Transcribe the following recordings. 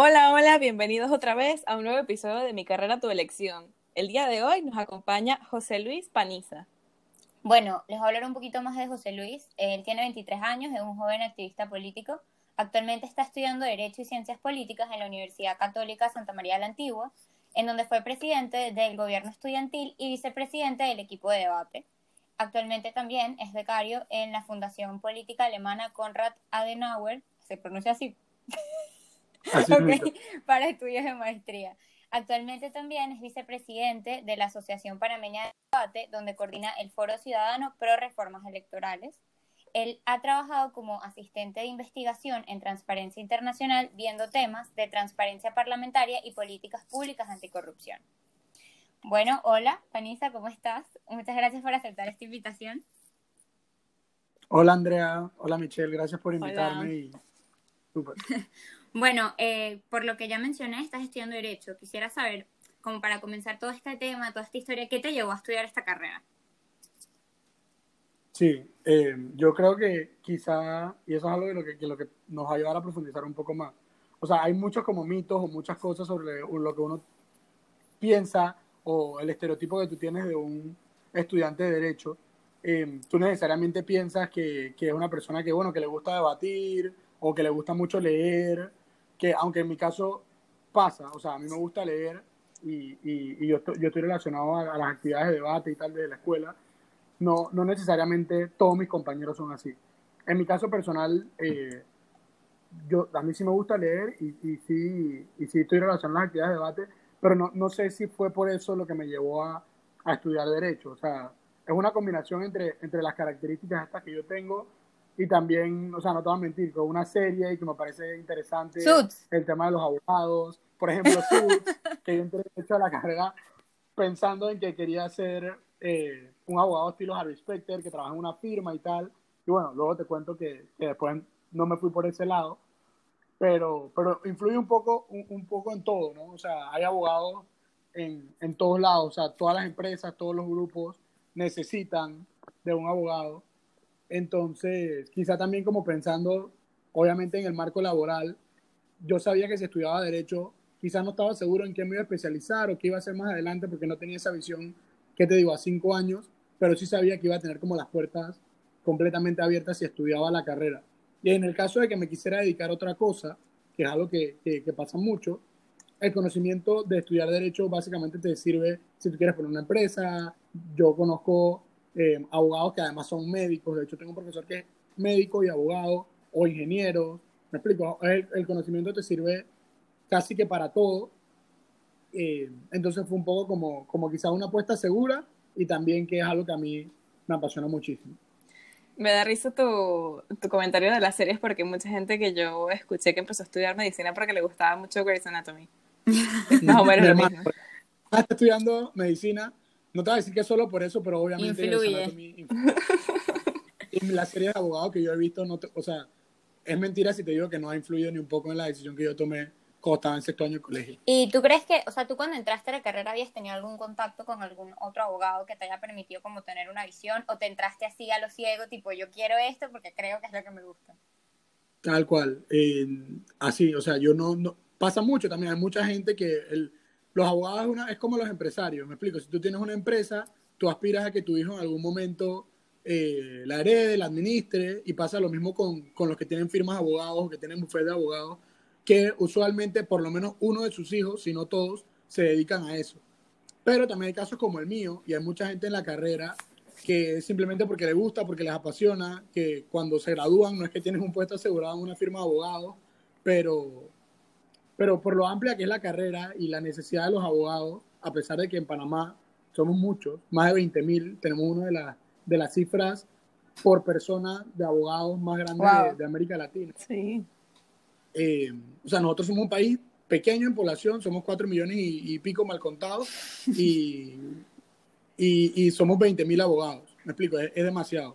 Hola, hola, bienvenidos otra vez a un nuevo episodio de Mi carrera, tu elección. El día de hoy nos acompaña José Luis Paniza. Bueno, les voy a hablar un poquito más de José Luis. Él tiene 23 años, es un joven activista político. Actualmente está estudiando Derecho y Ciencias Políticas en la Universidad Católica Santa María de la Antigua, en donde fue presidente del gobierno estudiantil y vicepresidente del equipo de debate. Actualmente también es becario en la Fundación Política Alemana Konrad Adenauer, se pronuncia así, para estudios de maestría. Actualmente también es vicepresidente de la Asociación Panameña de Debate, donde coordina el Foro Ciudadano Pro Reformas Electorales. Él ha trabajado como asistente de investigación en Transparencia Internacional, viendo temas de transparencia parlamentaria y políticas públicas anticorrupción. Bueno, hola, Panisa, ¿cómo estás? Muchas gracias por aceptar esta invitación. Hola, Andrea. Hola, Michelle. Gracias por invitarme. Y... Bueno, eh, por lo que ya mencioné, estás estudiando Derecho. Quisiera saber, como para comenzar todo este tema, toda esta historia, ¿qué te llevó a estudiar esta carrera? Sí, eh, yo creo que quizá, y eso es algo de lo que, nos va a ayudar a profundizar un poco más. O sea, hay muchos como mitos o muchas cosas sobre lo que uno piensa o el estereotipo que tú tienes de un estudiante de Derecho. Eh, tú necesariamente piensas que, que es una persona que, bueno, que le gusta debatir o que le gusta mucho leer que aunque en mi caso pasa, o sea, a mí me gusta leer y, y, yo, estoy, yo, estoy, relacionado a, las actividades de debate y tal de la escuela, no, no necesariamente todos mis compañeros son así. En mi caso personal, eh, yo, a mí sí me gusta leer y, y, sí, y sí estoy relacionado a las actividades de debate, pero no, no sé si fue por eso lo que me llevó a, a estudiar Derecho. O sea, es una combinación entre, entre las características estas que yo tengo y también, o sea, no te voy a mentir, con una serie que me parece interesante el tema de los abogados. Por ejemplo, Suits, que yo entré a la carrera pensando en que quería ser eh, un abogado estilo Harvey Specter, que trabaja en una firma y tal. Y bueno, luego te cuento que, después no me fui por ese lado. Pero, pero influye un poco, un, poco en todo, ¿no? O sea, hay abogados en, en todos lados. O sea, todas las empresas, todos los grupos necesitan de un abogado entonces, quizá también como pensando, obviamente en el marco laboral, yo sabía que si estudiaba derecho, quizás no estaba seguro en qué me iba a especializar o qué iba a hacer más adelante porque no tenía esa visión, que te digo, a cinco años, pero sí sabía que iba a tener como las puertas completamente abiertas si estudiaba la carrera. Y en el caso de que me quisiera dedicar a otra cosa, que es algo que, que, pasa mucho, el conocimiento de estudiar derecho básicamente te sirve si tú quieres poner una empresa. Yo conozco eh, abogados que además son médicos. De hecho, tengo un profesor que es médico y abogado o ingeniero. Me explico, el, conocimiento te sirve casi que para todo. Eh, entonces fue un poco como, como quizás una apuesta segura y también que es algo que a mí me apasiona muchísimo. Me da risa tu, tu, comentario de las series porque mucha gente que yo escuché que empezó a estudiar medicina porque le gustaba mucho Grey's Anatomy. Más o menos lo mismo. Está estudiando medicina no te voy a decir que solo por eso, pero obviamente influye. la serie de abogados que yo he visto, no o sea, es mentira si te digo que no ha influido ni un poco en la decisión que yo tomé cuando estaba en sexto año de colegio. ¿Y tú crees que, o sea, tú cuando entraste a la carrera habías tenido algún contacto con algún otro abogado que te haya permitido como tener una visión o te entraste así a lo ciego, tipo, yo quiero esto porque creo que es lo que me gusta? Tal cual, así, o sea, yo no, no, pasa mucho también, hay mucha gente que el, los abogados es, una, es como los empresarios, me explico, si tú tienes una empresa, tú aspiras a que tu hijo en algún momento eh, la herede, la administre, y pasa lo mismo con, con los que tienen firmas de abogados que tienen bufete de abogados, que usualmente por lo menos uno de sus hijos, si no todos, se dedican a eso. Pero también hay casos como el mío, y hay mucha gente en la carrera que simplemente porque le gusta, porque les apasiona, que cuando se gradúan no es que tienen un puesto asegurado en una firma de abogados, pero, pero por lo amplia que es la carrera y la necesidad de los abogados, a pesar de que en Panamá somos muchos, más de 20.000, tenemos una de, las de las cifras por persona de abogados más grandes de, América Latina. Sí. eh, o sea, nosotros somos un país pequeño en población, somos 4 millones y, pico mal contados y, y, somos 20 mil abogados. Me explico, es, demasiado.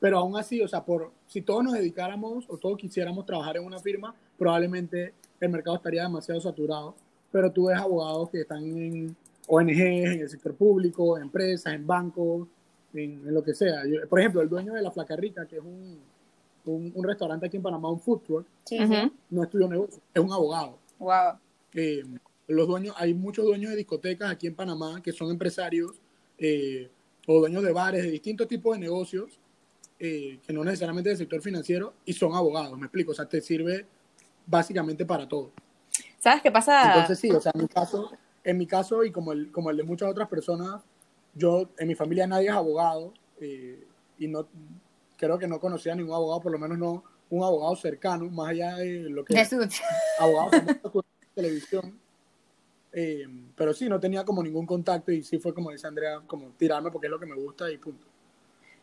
Pero aún así, o sea, por, si todos nos dedicáramos o todos quisiéramos trabajar en una firma, probablemente el mercado estaría demasiado saturado. Pero tú ves abogados que están en ONGs, en el sector público, en empresas, en bancos, en, lo que sea. por ejemplo, el dueño de La Flaca Rica, que es un, un, restaurante aquí en Panamá, un food truck, no estudió negocio, es un abogado. Wow. Eh, los dueños, hay muchos dueños de discotecas aquí en Panamá que son empresarios eh, o dueños de bares de distintos tipos de negocios eh, que no necesariamente del sector financiero y son abogados, me explico, o sea, te sirve básicamente para todo. ¿Sabes qué pasa? Entonces sí, o sea, en mi caso, en mi caso y como el, como el de muchas otras personas, yo, en mi familia nadie es abogado y no, creo que no conocía a ningún abogado, por lo menos no un abogado cercano, más allá de lo que es abogado de televisión. Eh, pero sí, no tenía como ningún contacto y sí fue como dice Andrea, como tirarme porque es lo que me gusta y punto.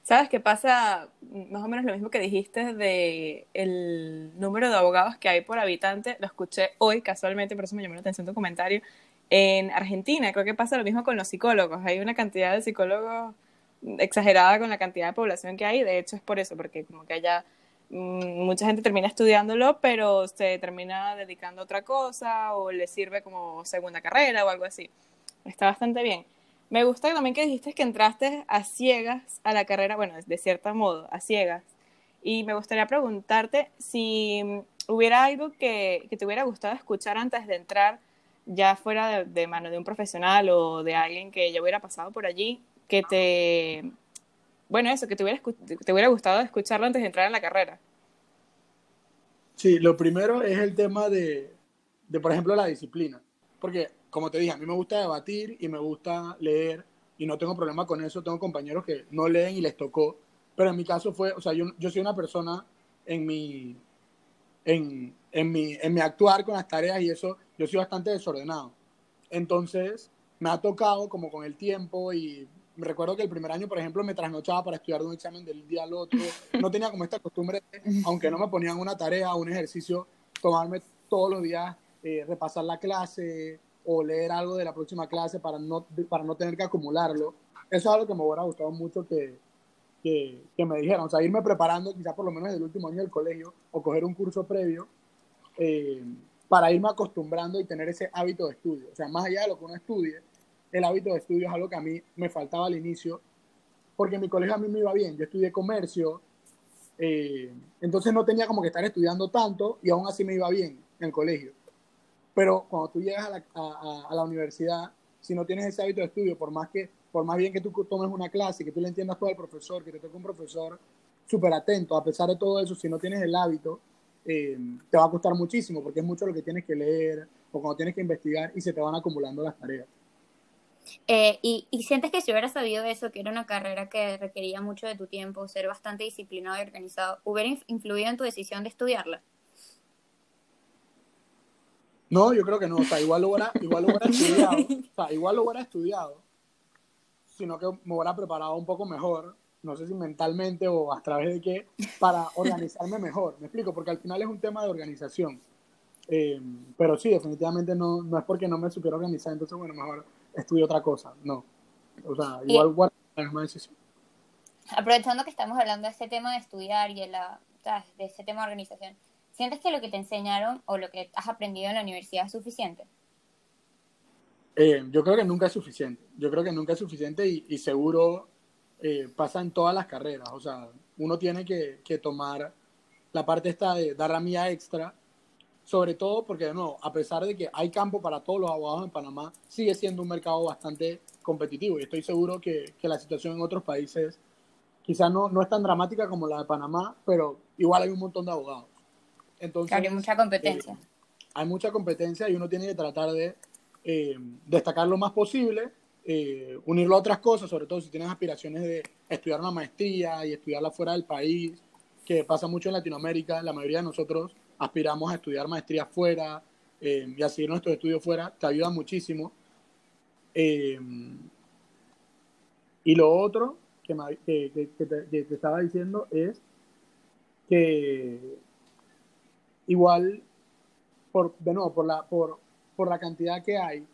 ¿Sabes qué pasa? Más o menos lo mismo que dijiste de el número de abogados que hay por habitante. Lo escuché hoy casualmente, por eso me llamó la atención tu comentario. En Argentina creo que pasa lo mismo con los psicólogos. Hay una cantidad de psicólogos exagerada con la cantidad de población que hay. De hecho es por eso, porque como que allá Mm, mucha gente termina estudiándolo, pero se termina dedicando a otra cosa o le sirve como segunda carrera o algo así. Está bastante bien. Me gusta también que dijiste que entraste a ciegas a la carrera, bueno, de cierto modo, a ciegas. Y me gustaría preguntarte si hubiera algo que, te hubiera gustado escuchar antes de entrar, ya fuera de, de mano de un profesional o de alguien que ya hubiera pasado por allí, que te, bueno, eso, que hubiera, te hubiera gustado escucharlo antes de entrar en la carrera. Sí, lo primero es el tema de, de, por ejemplo, la disciplina. Porque, como te dije, a mí me gusta debatir y me gusta leer y no tengo problema con eso. Tengo compañeros que no leen y les tocó. Pero en mi caso fue, o sea, yo, yo soy una persona en mi, en, en, mi, en mi actuar con las tareas y eso, yo soy bastante desordenado. Entonces, me ha tocado como con el tiempo y me recuerdo que el primer año, por ejemplo, me trasnochaba para estudiar un examen del día al otro. No tenía como esta costumbre, aunque no me ponían una tarea, un ejercicio, tomarme todos los días, eh, repasar la clase o leer algo de la próxima clase para no, para no tener que acumularlo. Eso es algo que me hubiera gustado mucho que, que, me dijeran. O sea, irme preparando quizás por lo menos desde el último año del colegio o coger un curso previo eh, para irme acostumbrando y tener ese hábito de estudio. O sea, más allá de lo que uno estudie, el hábito de estudio es algo que a mí me faltaba al inicio, porque en mi colegio a mí me iba bien. Yo estudié comercio, eh, entonces no tenía como que estar estudiando tanto y aún así me iba bien en el colegio. Pero cuando tú llegas a la, a, la universidad, si no tienes ese hábito de estudio, por más, que, por más bien que tú tomes una clase, que tú le entiendas todo al profesor, que te toque un profesor súper atento, a pesar de todo eso, si no tienes el hábito, eh, te va a costar muchísimo, porque es mucho lo que tienes que leer o cuando tienes que investigar y se te van acumulando las tareas. Eh, y, sientes que si hubieras sabido eso, que era una carrera que requería mucho de tu tiempo, ser bastante disciplinado y organizado, ¿hubiera influido en tu decisión de estudiarla? No, yo creo que no. O sea, igual lo hubiera, igual lo hubiera estudiado. O sea, igual lo hubiera estudiado. Sino que me hubiera preparado un poco mejor. No sé si mentalmente o a través de qué, para organizarme mejor. Me explico, porque al final es un tema de organización. Eh, pero sí, definitivamente no, no es porque no me supiera organizar. Entonces, bueno, mejor estudio otra cosa, no. O sea, igual guardo la misma decisión. Aprovechando que estamos hablando de este tema de estudiar y de, la, de este tema de organización, ¿sientes que lo que te enseñaron o lo que has aprendido en la universidad es suficiente? Eh, yo creo que nunca es suficiente. Yo creo que nunca es suficiente y, seguro eh, pasa en todas las carreras. O sea, uno tiene que, que tomar la parte esta de dar la mía extra sobre todo porque, de nuevo, a pesar de que hay campo para todos los abogados en Panamá, sigue siendo un mercado bastante competitivo y estoy seguro que, que la situación en otros países quizás no, no es tan dramática como la de Panamá, pero igual hay un montón de abogados. Entonces, hay mucha competencia. Eh, hay mucha competencia y uno tiene que tratar de eh, destacar lo más posible, eh, unirlo a otras cosas, sobre todo si tienes aspiraciones de estudiar una maestría y estudiarla fuera del país, que pasa mucho en Latinoamérica, la mayoría de nosotros aspiramos a estudiar maestría fuera y a seguir nuestros estudios fuera, te ayuda muchísimo. Y lo otro que, que, que, te, estaba diciendo es que igual, por, de nuevo, por la, por, por la cantidad que hay,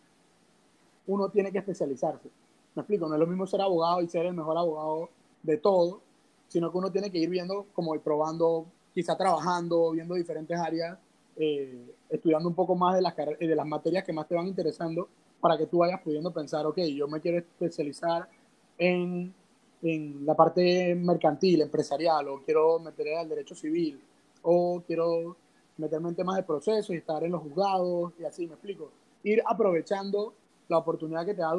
uno tiene que especializarse. Me explico, no es lo mismo ser abogado y ser el mejor abogado de todo, sino que uno tiene que ir viendo, como ir probando, quizá trabajando, viendo diferentes áreas, eh, estudiando un poco más de las, de las materias que más te van interesando para que tú vayas pudiendo pensar, ok, yo me quiero especializar en, en la parte mercantil, empresarial, o quiero meterme al derecho civil, o quiero meterme en temas de procesos y estar en los juzgados, y así, me explico. Ir aprovechando la oportunidad que te da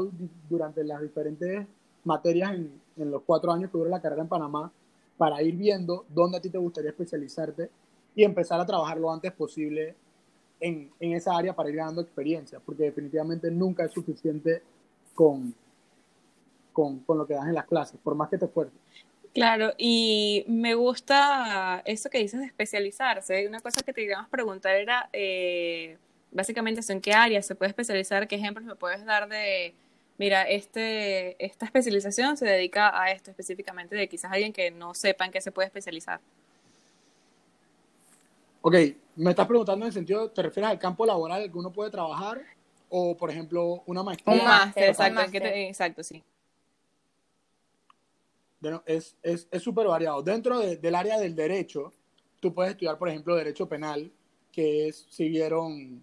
durante las diferentes materias en, en los cuatro años que dura la carrera en Panamá para ir viendo dónde a ti te gustaría especializarte y empezar a trabajar lo antes posible en, en esa área para ir ganando experiencia, porque definitivamente nunca es suficiente con, con, con, lo que das en las clases, por más que te esfuerces. Claro, y me gusta eso que dices de especializarse. Una cosa que te queríamos preguntar era, eh, básicamente, ¿en qué área se puede especializar? ¿Qué ejemplos me puedes dar de, mira, este, esta especialización se dedica a esto específicamente, de quizás alguien que no sepa en qué se puede especializar? Ok, me estás preguntando en el sentido, ¿te refieres al campo laboral que uno puede trabajar? O, por ejemplo, una maestría. Un máster, exacto, exacto, sí. Es súper es, variado. Dentro de, del área del derecho, tú puedes estudiar, por ejemplo, derecho penal, que es, si vieron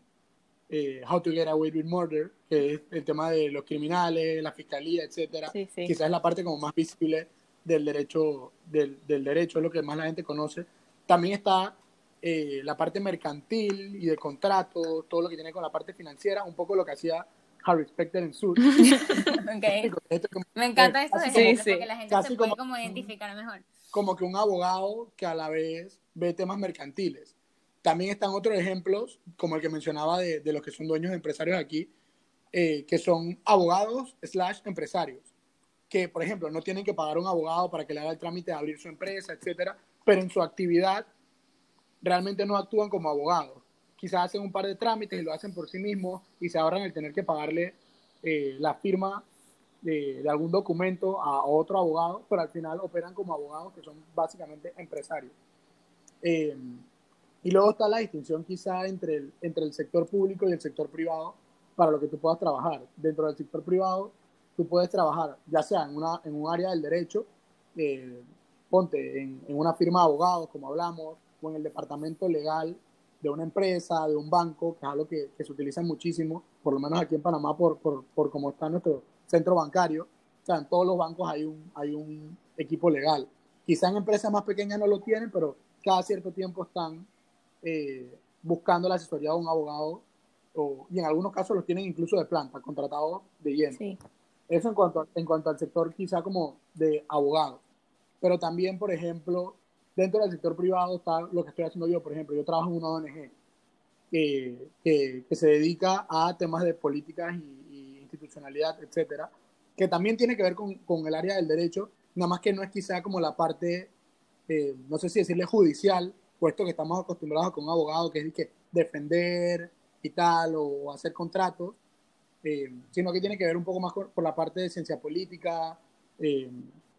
eh, How to Get Away with Murder, que es el tema de los criminales, la fiscalía, etcétera. Sí, sí. Quizás es la parte como más visible del derecho, del, del derecho, es lo que más la gente conoce. También está eh, la parte mercantil y de contrato, todo lo que tiene con la parte financiera, un poco lo que hacía Harry Specter en Suits. okay. Me encanta esto de sí, sí. la gente se puede como, identificar mejor. Como que un abogado que a la vez ve temas mercantiles. También están otros ejemplos, como el que mencionaba de, de los que son dueños de empresarios aquí, eh, que son abogados slash empresarios, que, por ejemplo, no tienen que pagar un abogado para que le haga el trámite de abrir su empresa, etcétera, pero en su actividad realmente no actúan como abogados. Quizás hacen un par de trámites y lo hacen por sí mismos y se ahorran el tener que pagarle eh, la firma de, algún documento a otro abogado, pero al final operan como abogados que son básicamente empresarios. Eh, y luego está la distinción quizá entre el, entre el sector público y el sector privado para lo que tú puedas trabajar. Dentro del sector privado, tú puedes trabajar ya sea en, una, en un área del derecho, eh, ponte en, en, una firma de abogados, como hablamos, o en el departamento legal de una empresa, de un banco, que es algo que, se utiliza muchísimo, por lo menos aquí en Panamá, por, por, por cómo está nuestro centro bancario. O sea, en todos los bancos hay un, hay un equipo legal. Quizá en empresas más pequeñas no lo tienen, pero cada cierto tiempo están eh, buscando la asesoría de un abogado, o, y en algunos casos los tienen incluso de planta, contratados de lleno. Sí. Eso en cuanto, en cuanto al sector quizá como de abogado. Pero también, por ejemplo, dentro del sector privado está lo que estoy haciendo yo, por ejemplo, yo trabajo en una ONG que, que, se dedica a temas de políticas y, institucionalidad, etcétera, que también tiene que ver con, con, el área del derecho, nada más que no es quizá como la parte, eh, no sé si decirle judicial, puesto que estamos acostumbrados con un abogado que es que defender y tal, o hacer contratos, eh, sino que tiene que ver un poco más por, por la parte de ciencia política, eh,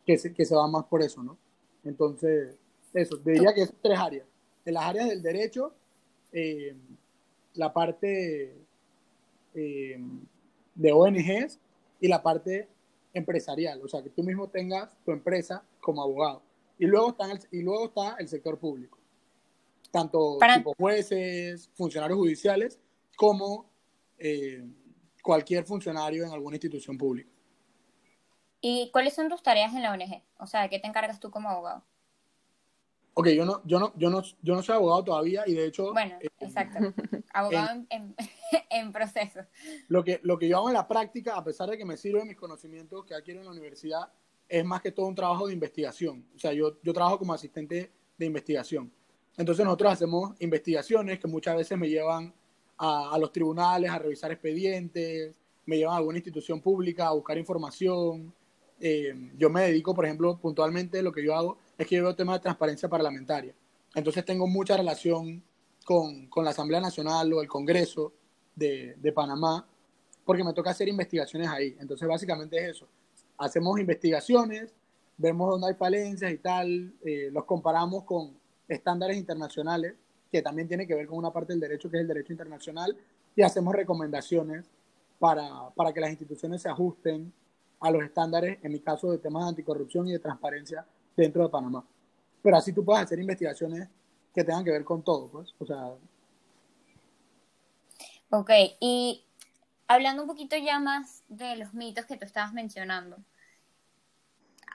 que, se, que se va más por eso, ¿no? Entonces, eso, diría que es tres áreas. En las áreas del derecho, eh, la parte eh, de ONGs y la parte empresarial, o sea, que tú mismo tengas tu empresa como abogado. Y luego está el, y luego está el sector público, tanto tipo jueces, funcionarios judiciales, como eh, cualquier funcionario en alguna institución pública. ¿Y cuáles son tus tareas en la ONG? O sea, ¿de qué te encargas tú como abogado? Ok, yo no, yo no, yo no, yo no soy abogado todavía y de hecho. Bueno, eh, exacto. abogado en, en, proceso. Lo que, lo que yo hago en la práctica, a pesar de que me sirven mis conocimientos que adquiero en la universidad, es más que todo un trabajo de investigación. O sea, yo, yo trabajo como asistente de investigación. Entonces nosotros hacemos investigaciones que muchas veces me llevan a, a los tribunales a revisar expedientes, me llevan a alguna institución pública a buscar información. Eh, yo me dedico, por ejemplo, puntualmente lo que yo hago es que yo veo temas de transparencia parlamentaria. Entonces tengo mucha relación con, con la Asamblea Nacional o el Congreso de, de, Panamá, porque me toca hacer investigaciones ahí. Entonces básicamente es eso. Hacemos investigaciones, vemos dónde hay falencias y tal, eh, los comparamos con estándares internacionales que también tiene que ver con una parte del derecho que es el derecho internacional, y hacemos recomendaciones para, para que las instituciones se ajusten a los estándares, en mi caso, de temas de anticorrupción y de transparencia dentro de Panamá. Pero así tú puedes hacer investigaciones que tengan que ver con todo, pues. O sea. Ok, y hablando un poquito ya más de los mitos que tú estabas mencionando,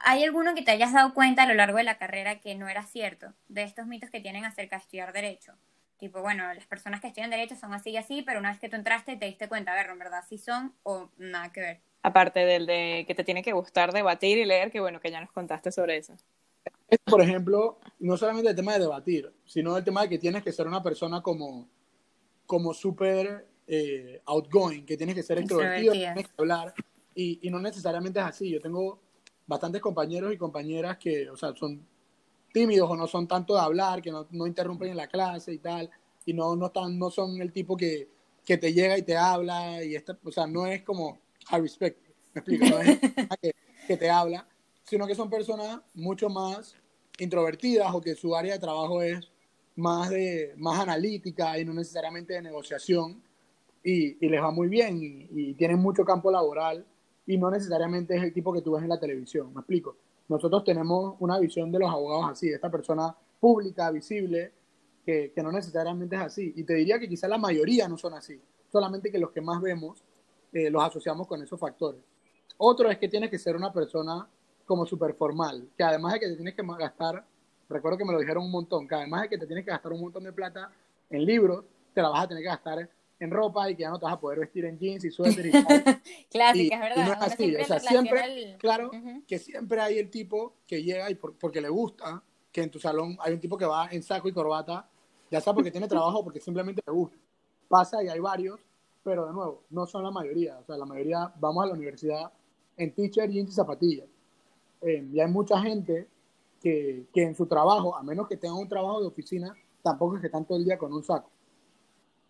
¿hay alguno que te hayas dado cuenta a lo largo de la carrera que no era cierto? De estos mitos que tienen acerca de estudiar Derecho. Tipo, bueno, las personas que estudian Derecho son así y así, pero una vez que tú entraste te diste cuenta, a ver, en verdad sí son o nada que ver. Aparte del de que te tiene que gustar debatir y leer, que bueno, que ya nos contaste sobre eso. Por ejemplo, no solamente el tema de debatir, sino el tema de que tienes que ser una persona como, como súper eh, outgoing, que tienes que ser extrovertido, tienes que hablar, y, y, no necesariamente es así. Yo tengo bastantes compañeros y compañeras que, o sea, son tímidos o no son tanto de hablar, que no, no interrumpen en la clase y tal, y no, no, están, no son el tipo que, que te llega y te habla, y esta, o sea, no es como I respect, me explico, no es que, que te habla, sino que son personas mucho más introvertidas o que su área de trabajo es más, de, más analítica y no necesariamente de negociación y, y les va muy bien y, y, tienen mucho campo laboral y no necesariamente es el tipo que tú ves en la televisión, me explico. Nosotros tenemos una visión de los abogados así, esta persona pública, visible, que, que no necesariamente es así. Y te diría que quizá la mayoría no son así, solamente que los que más vemos eh, los asociamos con esos factores. Otro es que tienes que ser una persona como súper formal, que además de que te tienes que gastar, recuerdo que me lo dijeron un montón, que además de que te tienes que gastar un montón de plata en libros, te la vas a tener que gastar en ropa y que ya no te vas a poder vestir en jeans y suéter y tal. Clásica, es verdad. Y no es así, o sea, siempre, el... claro, uh -huh. que siempre hay el tipo que llega y por, porque le gusta, que en tu salón hay un tipo que va en saco y corbata, ya sea porque tiene trabajo o porque simplemente le gusta. Pasa y hay varios, pero de nuevo, no son la mayoría, o sea, la mayoría vamos a la universidad en jeans y zapatillas. Eh, y hay mucha gente que, que, en su trabajo, a menos que tengan un trabajo de oficina, tampoco es que están todo el día con un saco.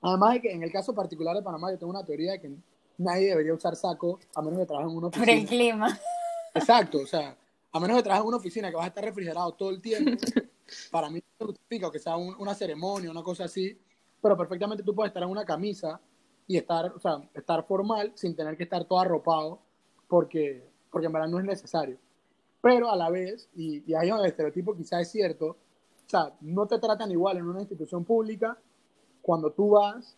Además de que en el caso particular de Panamá yo tengo una teoría de que nadie debería usar saco a menos que trabaje en una oficina. Por el clima. Exacto, o sea, a menos que trabajes en una oficina que vas a estar refrigerado todo el tiempo, para mí no justifica que sea un, una ceremonia, una cosa así, pero perfectamente tú puedes estar en una camisa y estar, o sea, estar formal sin tener que estar todo arropado porque, porque en verdad no es necesario pero a la vez, y, y ahí donde el estereotipo quizá es cierto, o sea, no te tratan igual en una institución pública cuando tú vas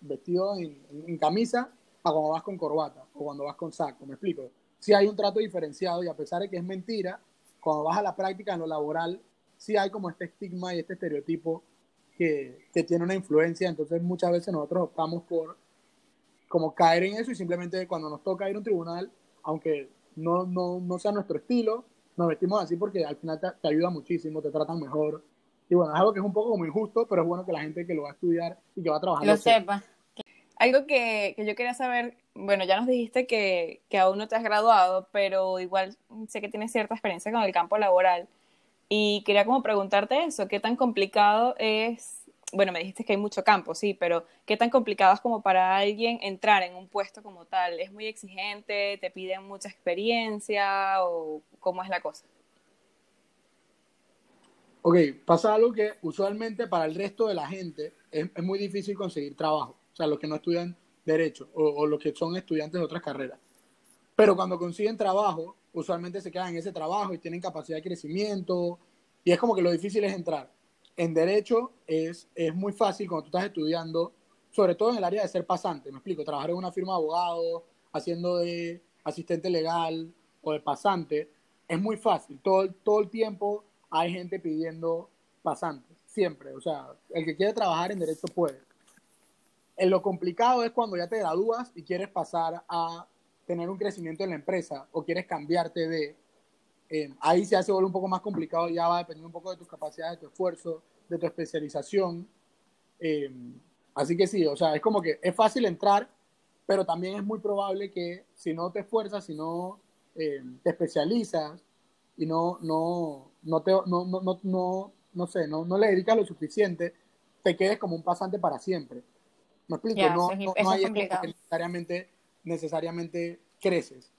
vestido en, en, en, camisa a cuando vas con corbata o cuando vas con saco, me explico. Sí hay un trato diferenciado y a pesar de que es mentira, cuando vas a la práctica en lo laboral, sí hay como este estigma y este estereotipo que, que tiene una influencia, entonces muchas veces nosotros optamos por como caer en eso y simplemente cuando nos toca ir a un tribunal, aunque no, no, no sea nuestro estilo, nos vestimos así porque al final te, te, ayuda muchísimo, te tratan mejor. Y bueno, es algo que es un poco como injusto, pero es bueno que la gente que lo va a estudiar y que va a trabajar lo, lo sepa. Algo que, que, yo quería saber, bueno, ya nos dijiste que, que aún no te has graduado, pero igual sé que tienes cierta experiencia con el campo laboral. Y quería como preguntarte eso, ¿qué tan complicado es bueno, me dijiste que hay mucho campo, sí, pero ¿qué tan complicado es como para alguien entrar en un puesto como tal? ¿Es muy exigente? ¿Te piden mucha experiencia? ¿O cómo es la cosa? Ok, pasa algo que usualmente para el resto de la gente es, es muy difícil conseguir trabajo. O sea, los que no estudian derecho o, o los que son estudiantes de otras carreras. Pero cuando consiguen trabajo, usualmente se quedan en ese trabajo y tienen capacidad de crecimiento. Y es como que lo difícil es entrar en derecho es, es muy fácil cuando tú estás estudiando, sobre todo en el área de ser pasante, me explico, trabajar en una firma de abogados, haciendo de asistente legal o de pasante, es muy fácil. Todo, todo el tiempo hay gente pidiendo pasantes, siempre. O sea, el que quiere trabajar en derecho puede. En lo complicado es cuando ya te gradúas y quieres pasar a tener un crecimiento en la empresa o quieres cambiarte de eh, ahí se hace un poco más complicado, ya va a depender un poco de tus capacidades, de tu esfuerzo, de tu especialización. Eh, así que sí, o sea, es como que es fácil entrar, pero también es muy probable que si no te esfuerzas, si no eh, te especializas y no, no, no, te, no, no, no, no, no sé, no, no le dedicas lo suficiente, te quedes como un pasante para siempre. ¿Me explico? Yeah, no, no, no hay que necesariamente, necesariamente creces.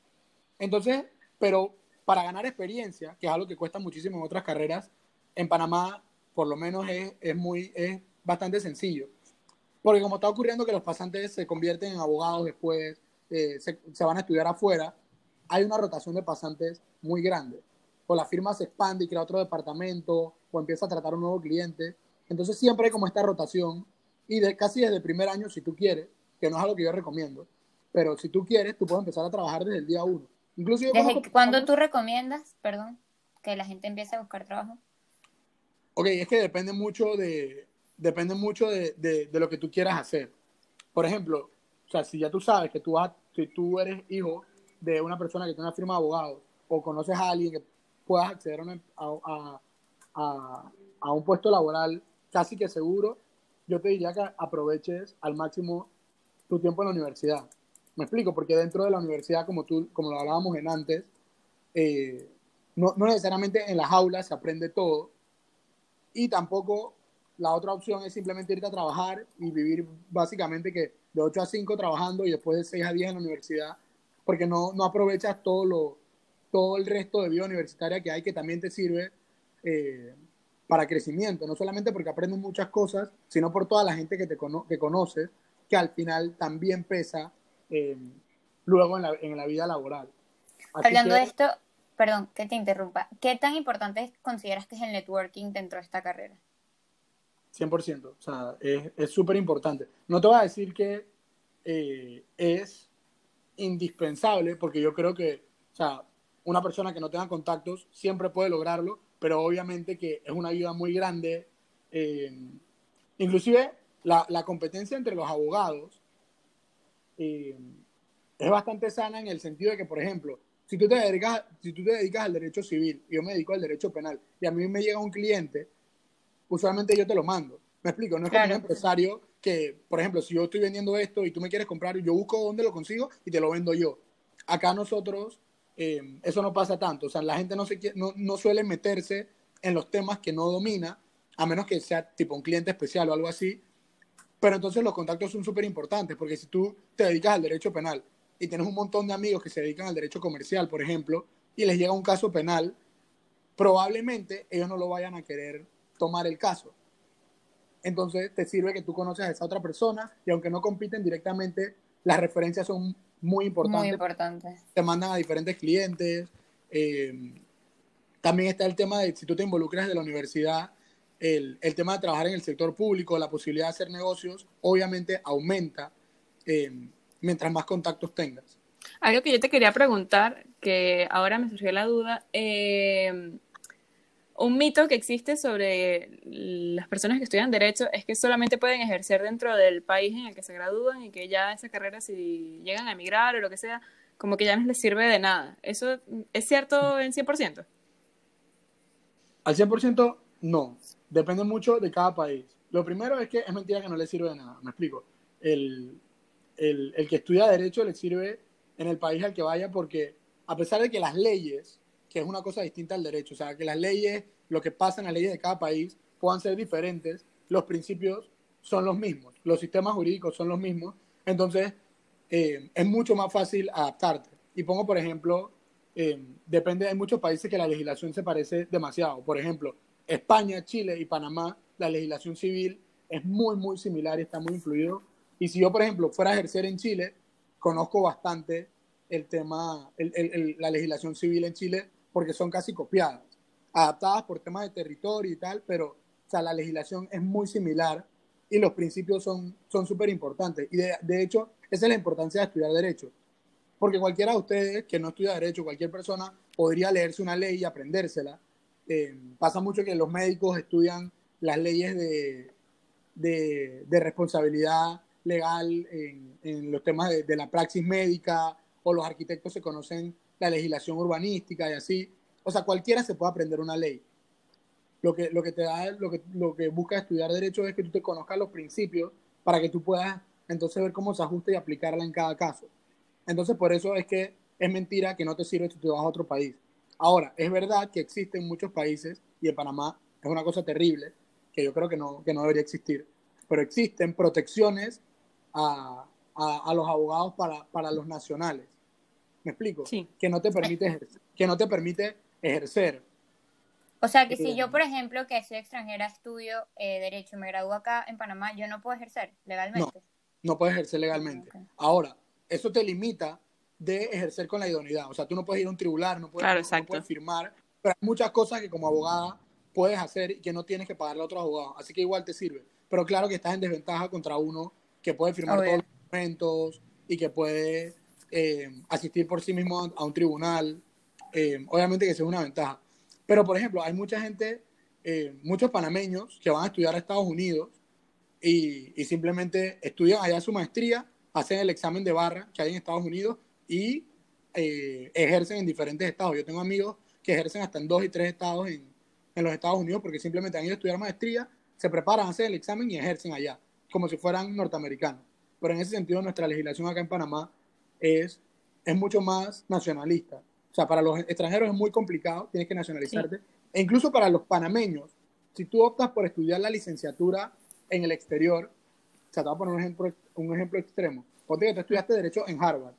Entonces, pero para ganar experiencia, que es algo que cuesta muchísimo en otras carreras, en Panamá por lo menos es, es muy, es bastante sencillo. Porque como está ocurriendo que los pasantes se convierten en abogados después, eh, se, van a estudiar afuera, hay una rotación de pasantes muy grande. O la firma se expande y crea otro departamento, o empieza a tratar un nuevo cliente. Entonces siempre hay como esta rotación, y de, casi desde el primer año, si tú quieres, que no es algo que yo recomiendo, pero si tú quieres, tú puedes empezar a trabajar desde el día uno. Incluso ¿Desde cuándo tú recomiendas, perdón, que la gente empiece a buscar trabajo? Ok, es que depende mucho de, depende mucho de, de, de, lo que tú quieras hacer. Por ejemplo, o sea, si ya tú sabes que tú, vas, si tú eres hijo de una persona que tiene una firma de abogados o conoces a alguien que puedas acceder a, a, a, un puesto laboral casi que seguro, yo te diría que aproveches al máximo tu tiempo en la universidad. Me explico, porque dentro de la universidad, como, tú, como lo hablábamos en antes, eh, no, no necesariamente en las aulas se aprende todo y tampoco la otra opción es simplemente irte a trabajar y vivir básicamente que de 8 a 5 trabajando y después de 6 a 10 en la universidad, porque no, no aprovechas todo, lo, todo el resto de vida universitaria que hay que también te sirve eh, para crecimiento, no solamente porque aprendes muchas cosas, sino por toda la gente que te que conoces, que al final también pesa eh, luego en la, en la, vida laboral. Hablando de esto, perdón, que te interrumpa, ¿qué tan importante consideras que es el networking dentro de esta carrera? 100%, o sea, es súper importante. No te voy a decir que eh, es indispensable, porque yo creo que, o sea, una persona que no tenga contactos siempre puede lograrlo, pero obviamente que es una ayuda muy grande. Eh, inclusive la, la, competencia entre los abogados eh, es bastante sana en el sentido de que, por ejemplo, si tú, te dedicas, si tú te dedicas al derecho civil yo me dedico al derecho penal y a mí me llega un cliente, usualmente yo te lo mando. Me explico, no es como un empresario que, por ejemplo, si yo estoy vendiendo esto y tú me quieres comprar, yo busco dónde lo consigo y te lo vendo yo. Acá nosotros, eh, eso no pasa tanto. O sea, la gente no, se, no, no suele meterse en los temas que no domina, a menos que sea tipo un cliente especial o algo así. Pero entonces los contactos son súper importantes, porque si tú te dedicas al derecho penal y tienes un montón de amigos que se dedican al derecho comercial, por ejemplo, y les llega un caso penal, probablemente ellos no lo vayan a querer tomar el caso. Entonces te sirve que tú conoces a esa otra persona y aunque no compiten directamente, las referencias son muy importantes. Muy importantes. Te mandan a diferentes clientes. Eh, también está el tema de si tú te involucras de la universidad, el, el, tema de trabajar en el sector público, la posibilidad de hacer negocios, obviamente aumenta eh, mientras más contactos tengas. Algo que yo te quería preguntar, que ahora me surgió la duda, eh, un mito que existe sobre las personas que estudian derecho es que solamente pueden ejercer dentro del país en el que se gradúan y que ya esa carrera si llegan a emigrar o lo que sea, como que ya no les sirve de nada. ¿Eso es cierto en 100%? Al 100% no, depende mucho de cada país. Lo primero es que es mentira que no les sirve de nada, me explico. El, el, el que estudia derecho le sirve en el país al que vaya porque a pesar de que las leyes que es una cosa distinta al derecho. O sea, que las leyes, lo que pasa en las leyes de cada país puedan ser diferentes, los principios son los mismos, los sistemas jurídicos son los mismos, entonces eh, es mucho más fácil adaptarte. Y pongo, por ejemplo, eh, depende, hay muchos países que la legislación se parece demasiado. Por ejemplo, España, Chile y Panamá, la legislación civil es muy, muy similar y está muy influido. Y si yo, por ejemplo, fuera a ejercer en Chile, conozco bastante el tema, la legislación civil en Chile porque son casi copiadas, adaptadas por temas de territorio y tal, pero o sea, la legislación es muy similar y los principios son súper importantes. Y de, de, hecho, esa es la importancia de estudiar derecho. Porque cualquiera de ustedes que no estudia derecho, cualquier persona podría leerse una ley y aprendérsela. Eh, pasa mucho que los médicos estudian las leyes de, de, de responsabilidad legal en, en los temas de, de, la praxis médica o los arquitectos se conocen la legislación urbanística y así. O sea, cualquiera se puede aprender una ley. Lo que, lo que te da, lo que, lo que busca estudiar derecho es que tú te conozcas los principios para que tú puedas entonces ver cómo se ajusta y aplicarla en cada caso. Entonces, por eso es que es mentira que no te sirve si tú vas a otro país. Ahora, es verdad que existen muchos países, y en Panamá es una cosa terrible, que yo creo que no, que no debería existir, pero existen protecciones a, a, a los abogados para, para los nacionales. ¿Me explico? Sí. Que no te permite ejercer, que no te permite ejercer O sea que si yo, por ejemplo, que soy extranjera, estudio eh, Derecho, me gradúo acá en Panamá, yo no puedo ejercer legalmente. No, no puedes ejercer legalmente. Ahora, eso te limita de ejercer con la idoneidad. O sea, tú no puedes ir a un tribunal, no puedes, no puedes firmar, pero hay muchas cosas que como abogada puedes hacer y que no tienes que pagarle a otro abogado. Así que igual te sirve. Pero claro que estás en desventaja contra uno que puede firmar todos los documentos y que puede eh, asistir por sí mismo a un tribunal. Eh, obviamente que eso es una ventaja. Pero, por ejemplo, hay mucha gente, eh, muchos panameños que van a estudiar a Estados Unidos y, y, simplemente estudian allá su maestría, hacen el examen de barra que hay en Estados Unidos y ejercen en diferentes estados. Yo tengo amigos que ejercen hasta en dos y tres estados en, en los Estados Unidos porque simplemente han ido a estudiar maestría, se preparan, hacen el examen y ejercen allá, como si fueran norteamericanos. Pero en ese sentido, nuestra legislación acá en Panamá es, es mucho más nacionalista. O sea, para los extranjeros es muy complicado, tienes que nacionalizarte. E incluso para los panameños, si tú optas por estudiar la licenciatura en el exterior, o sea, te voy a poner un ejemplo, un ejemplo extremo. Ponte que tú estudiaste Derecho en Harvard.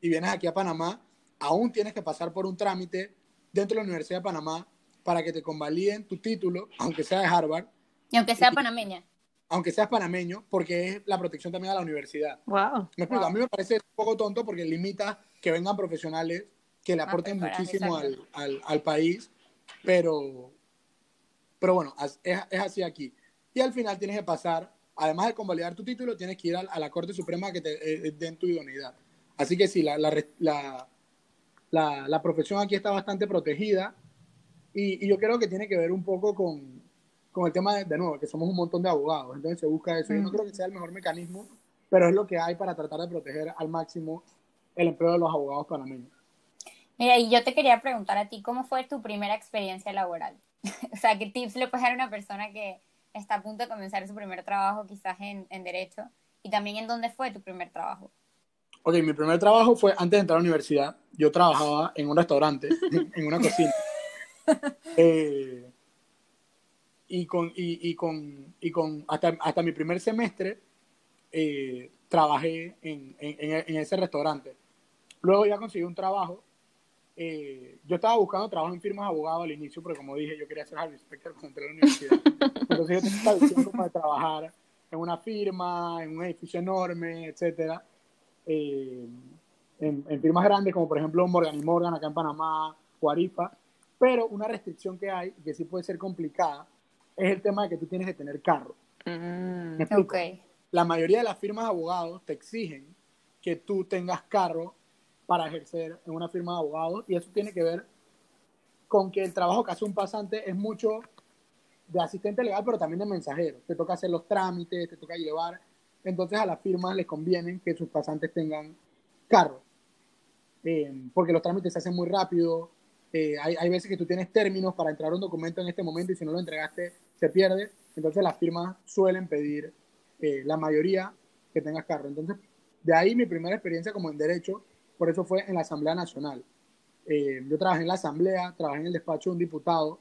Y vienes aquí a Panamá, aún tienes que pasar por un trámite dentro de la Universidad de Panamá para que te convaliden tu título, aunque sea de Harvard. Y aunque sea panameña. Aunque seas panameño, porque es la protección también a la universidad. Wow. Me explico, a mí me parece un poco tonto porque limita que vengan profesionales que le aporten muchísimo al, al, al, país, pero, pero bueno, es, es, así aquí. Y al final tienes que pasar, además de convalidar tu título, tienes que ir a, la Corte Suprema que te eh, den tu idoneidad. Así que sí, la, la, la, la profesión aquí está bastante protegida y, yo creo que tiene que ver un poco con, con el tema de, de, nuevo, que somos un montón de abogados, entonces se busca eso. Yo no creo que sea el mejor mecanismo, pero es lo que hay para tratar de proteger al máximo el empleo de los abogados panameños. Mira, y yo te quería preguntar a ti, ¿cómo fue tu primera experiencia laboral? o sea, ¿qué tips le puedes dar a una persona que está a punto de comenzar su primer trabajo quizás en, en Derecho? Y también en dónde fue tu primer trabajo. Ok, mi primer trabajo fue antes de entrar a la universidad. Yo trabajaba en un restaurante, en una cocina. Eh, y con, y, con, y con hasta, hasta mi primer semestre eh, trabajé en, en, en, ese restaurante. Luego ya conseguí un trabajo. Eh, yo estaba buscando trabajo en firmas de abogado al inicio, pero como dije, yo quería ser Harvey Specter cuando entré a la universidad. Entonces yo tenía visión como de trabajar en una firma, en un edificio enorme, etcétera. En, en, firmas grandes como por ejemplo Morgan y Morgan acá en Panamá, Guarifa, pero una restricción que hay, que sí puede ser complicada, es el tema de que tú tienes que tener carro. Mm, La mayoría de las firmas de abogados te exigen que tú tengas carro para ejercer en una firma de abogados y eso tiene que ver con que el trabajo que hace un pasante es mucho de asistente legal, pero también de mensajero. Te toca hacer los trámites, te toca llevar. Entonces a las firmas les conviene que sus pasantes tengan carro, eh, porque los trámites se hacen muy rápido, eh, hay, hay, veces que tú tienes términos para entrar un documento en este momento y si no lo entregaste se pierde. Entonces las firmas suelen pedir eh, la mayoría que tengas carro. Entonces, de ahí mi primera experiencia como en derecho, por eso fue en la Asamblea Nacional. Eh, yo trabajé en la Asamblea, trabajé en el despacho de un diputado,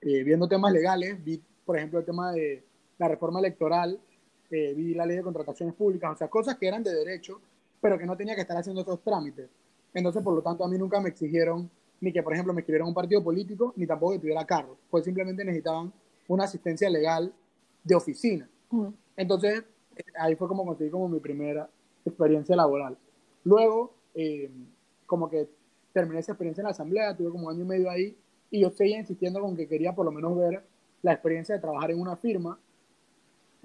viendo temas legales, vi, por ejemplo, el tema de la reforma electoral, vi la ley de contrataciones públicas, o sea, cosas que eran de derecho, pero que no tenía que estar haciendo esos trámites. Entonces, por lo tanto, a mí nunca me exigieron ni que, por ejemplo, me escribieran un partido político, ni tampoco que tuviera carro. Pues simplemente necesitaban una asistencia legal de oficina. Entonces, ahí fue como conseguí como mi primera experiencia laboral. Luego, eh, como que terminé esa experiencia en la asamblea, tuve como año y medio ahí, y yo seguía insistiendo con que quería por lo menos ver la experiencia de trabajar en una firma.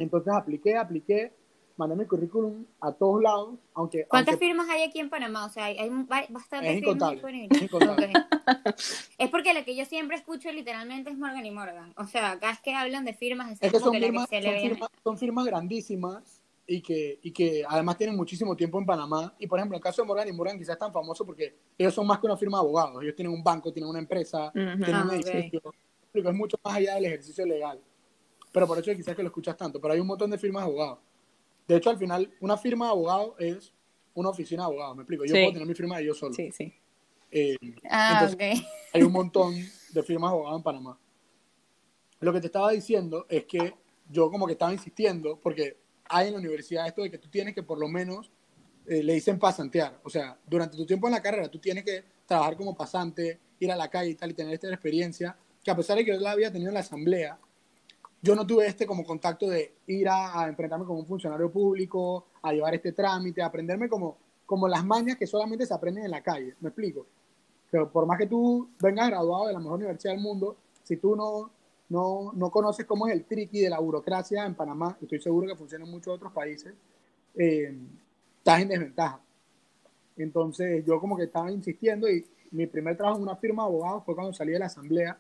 Entonces apliqué, apliqué, mandé mi currículum a todos lados, aunque... ¿Cuántas firmas hay aquí en Panamá? O sea, hay, bastantes es firmas disponibles. Es, es porque lo que yo siempre escucho literalmente es Morgan y Morgan. O sea, acá es que hablan de firmas, es, que son, firmas, son, firmas, son firmas grandísimas y que, y que además tienen muchísimo tiempo en Panamá. Y por ejemplo, el caso de Morgan y Morgan quizás es tan famoso porque ellos son más que una firma de abogados. Ellos tienen un banco, tienen una empresa, tienen un ah, edificio. Es mucho más allá del ejercicio legal. Pero por eso quizás que lo escuchas tanto. Pero hay un montón de firmas de abogados. De hecho, al final, una firma de abogado es una oficina de abogados, me explico. Yo puedo tener mi firma de yo solo. Sí, sí. Eh, ah, Hay un montón de firmas de abogados en Panamá. Lo que te estaba diciendo es que yo como que estaba insistiendo, porque hay en la universidad esto de que tú tienes que por lo menos, eh, le dicen pasantear. O sea, durante tu tiempo en la carrera tú tienes que trabajar como pasante ir a la calle y tal y tener esta experiencia, que a pesar de que yo la había tenido en la asamblea, yo no tuve este como contacto de ir a, a enfrentarme como un funcionario público, a llevar este trámite, a aprenderme como, como las mañas que solamente se aprenden en la calle, ¿me explico? Pero por más que tú vengas graduado de la mejor universidad del mundo, si tú no, no, no conoces cómo es el triqui de la burocracia en Panamá, estoy seguro que funciona en muchos otros países, eh, estás en desventaja. Entonces yo como que estaba insistiendo y mi primer trabajo en una firma de abogados fue cuando salí de la asamblea.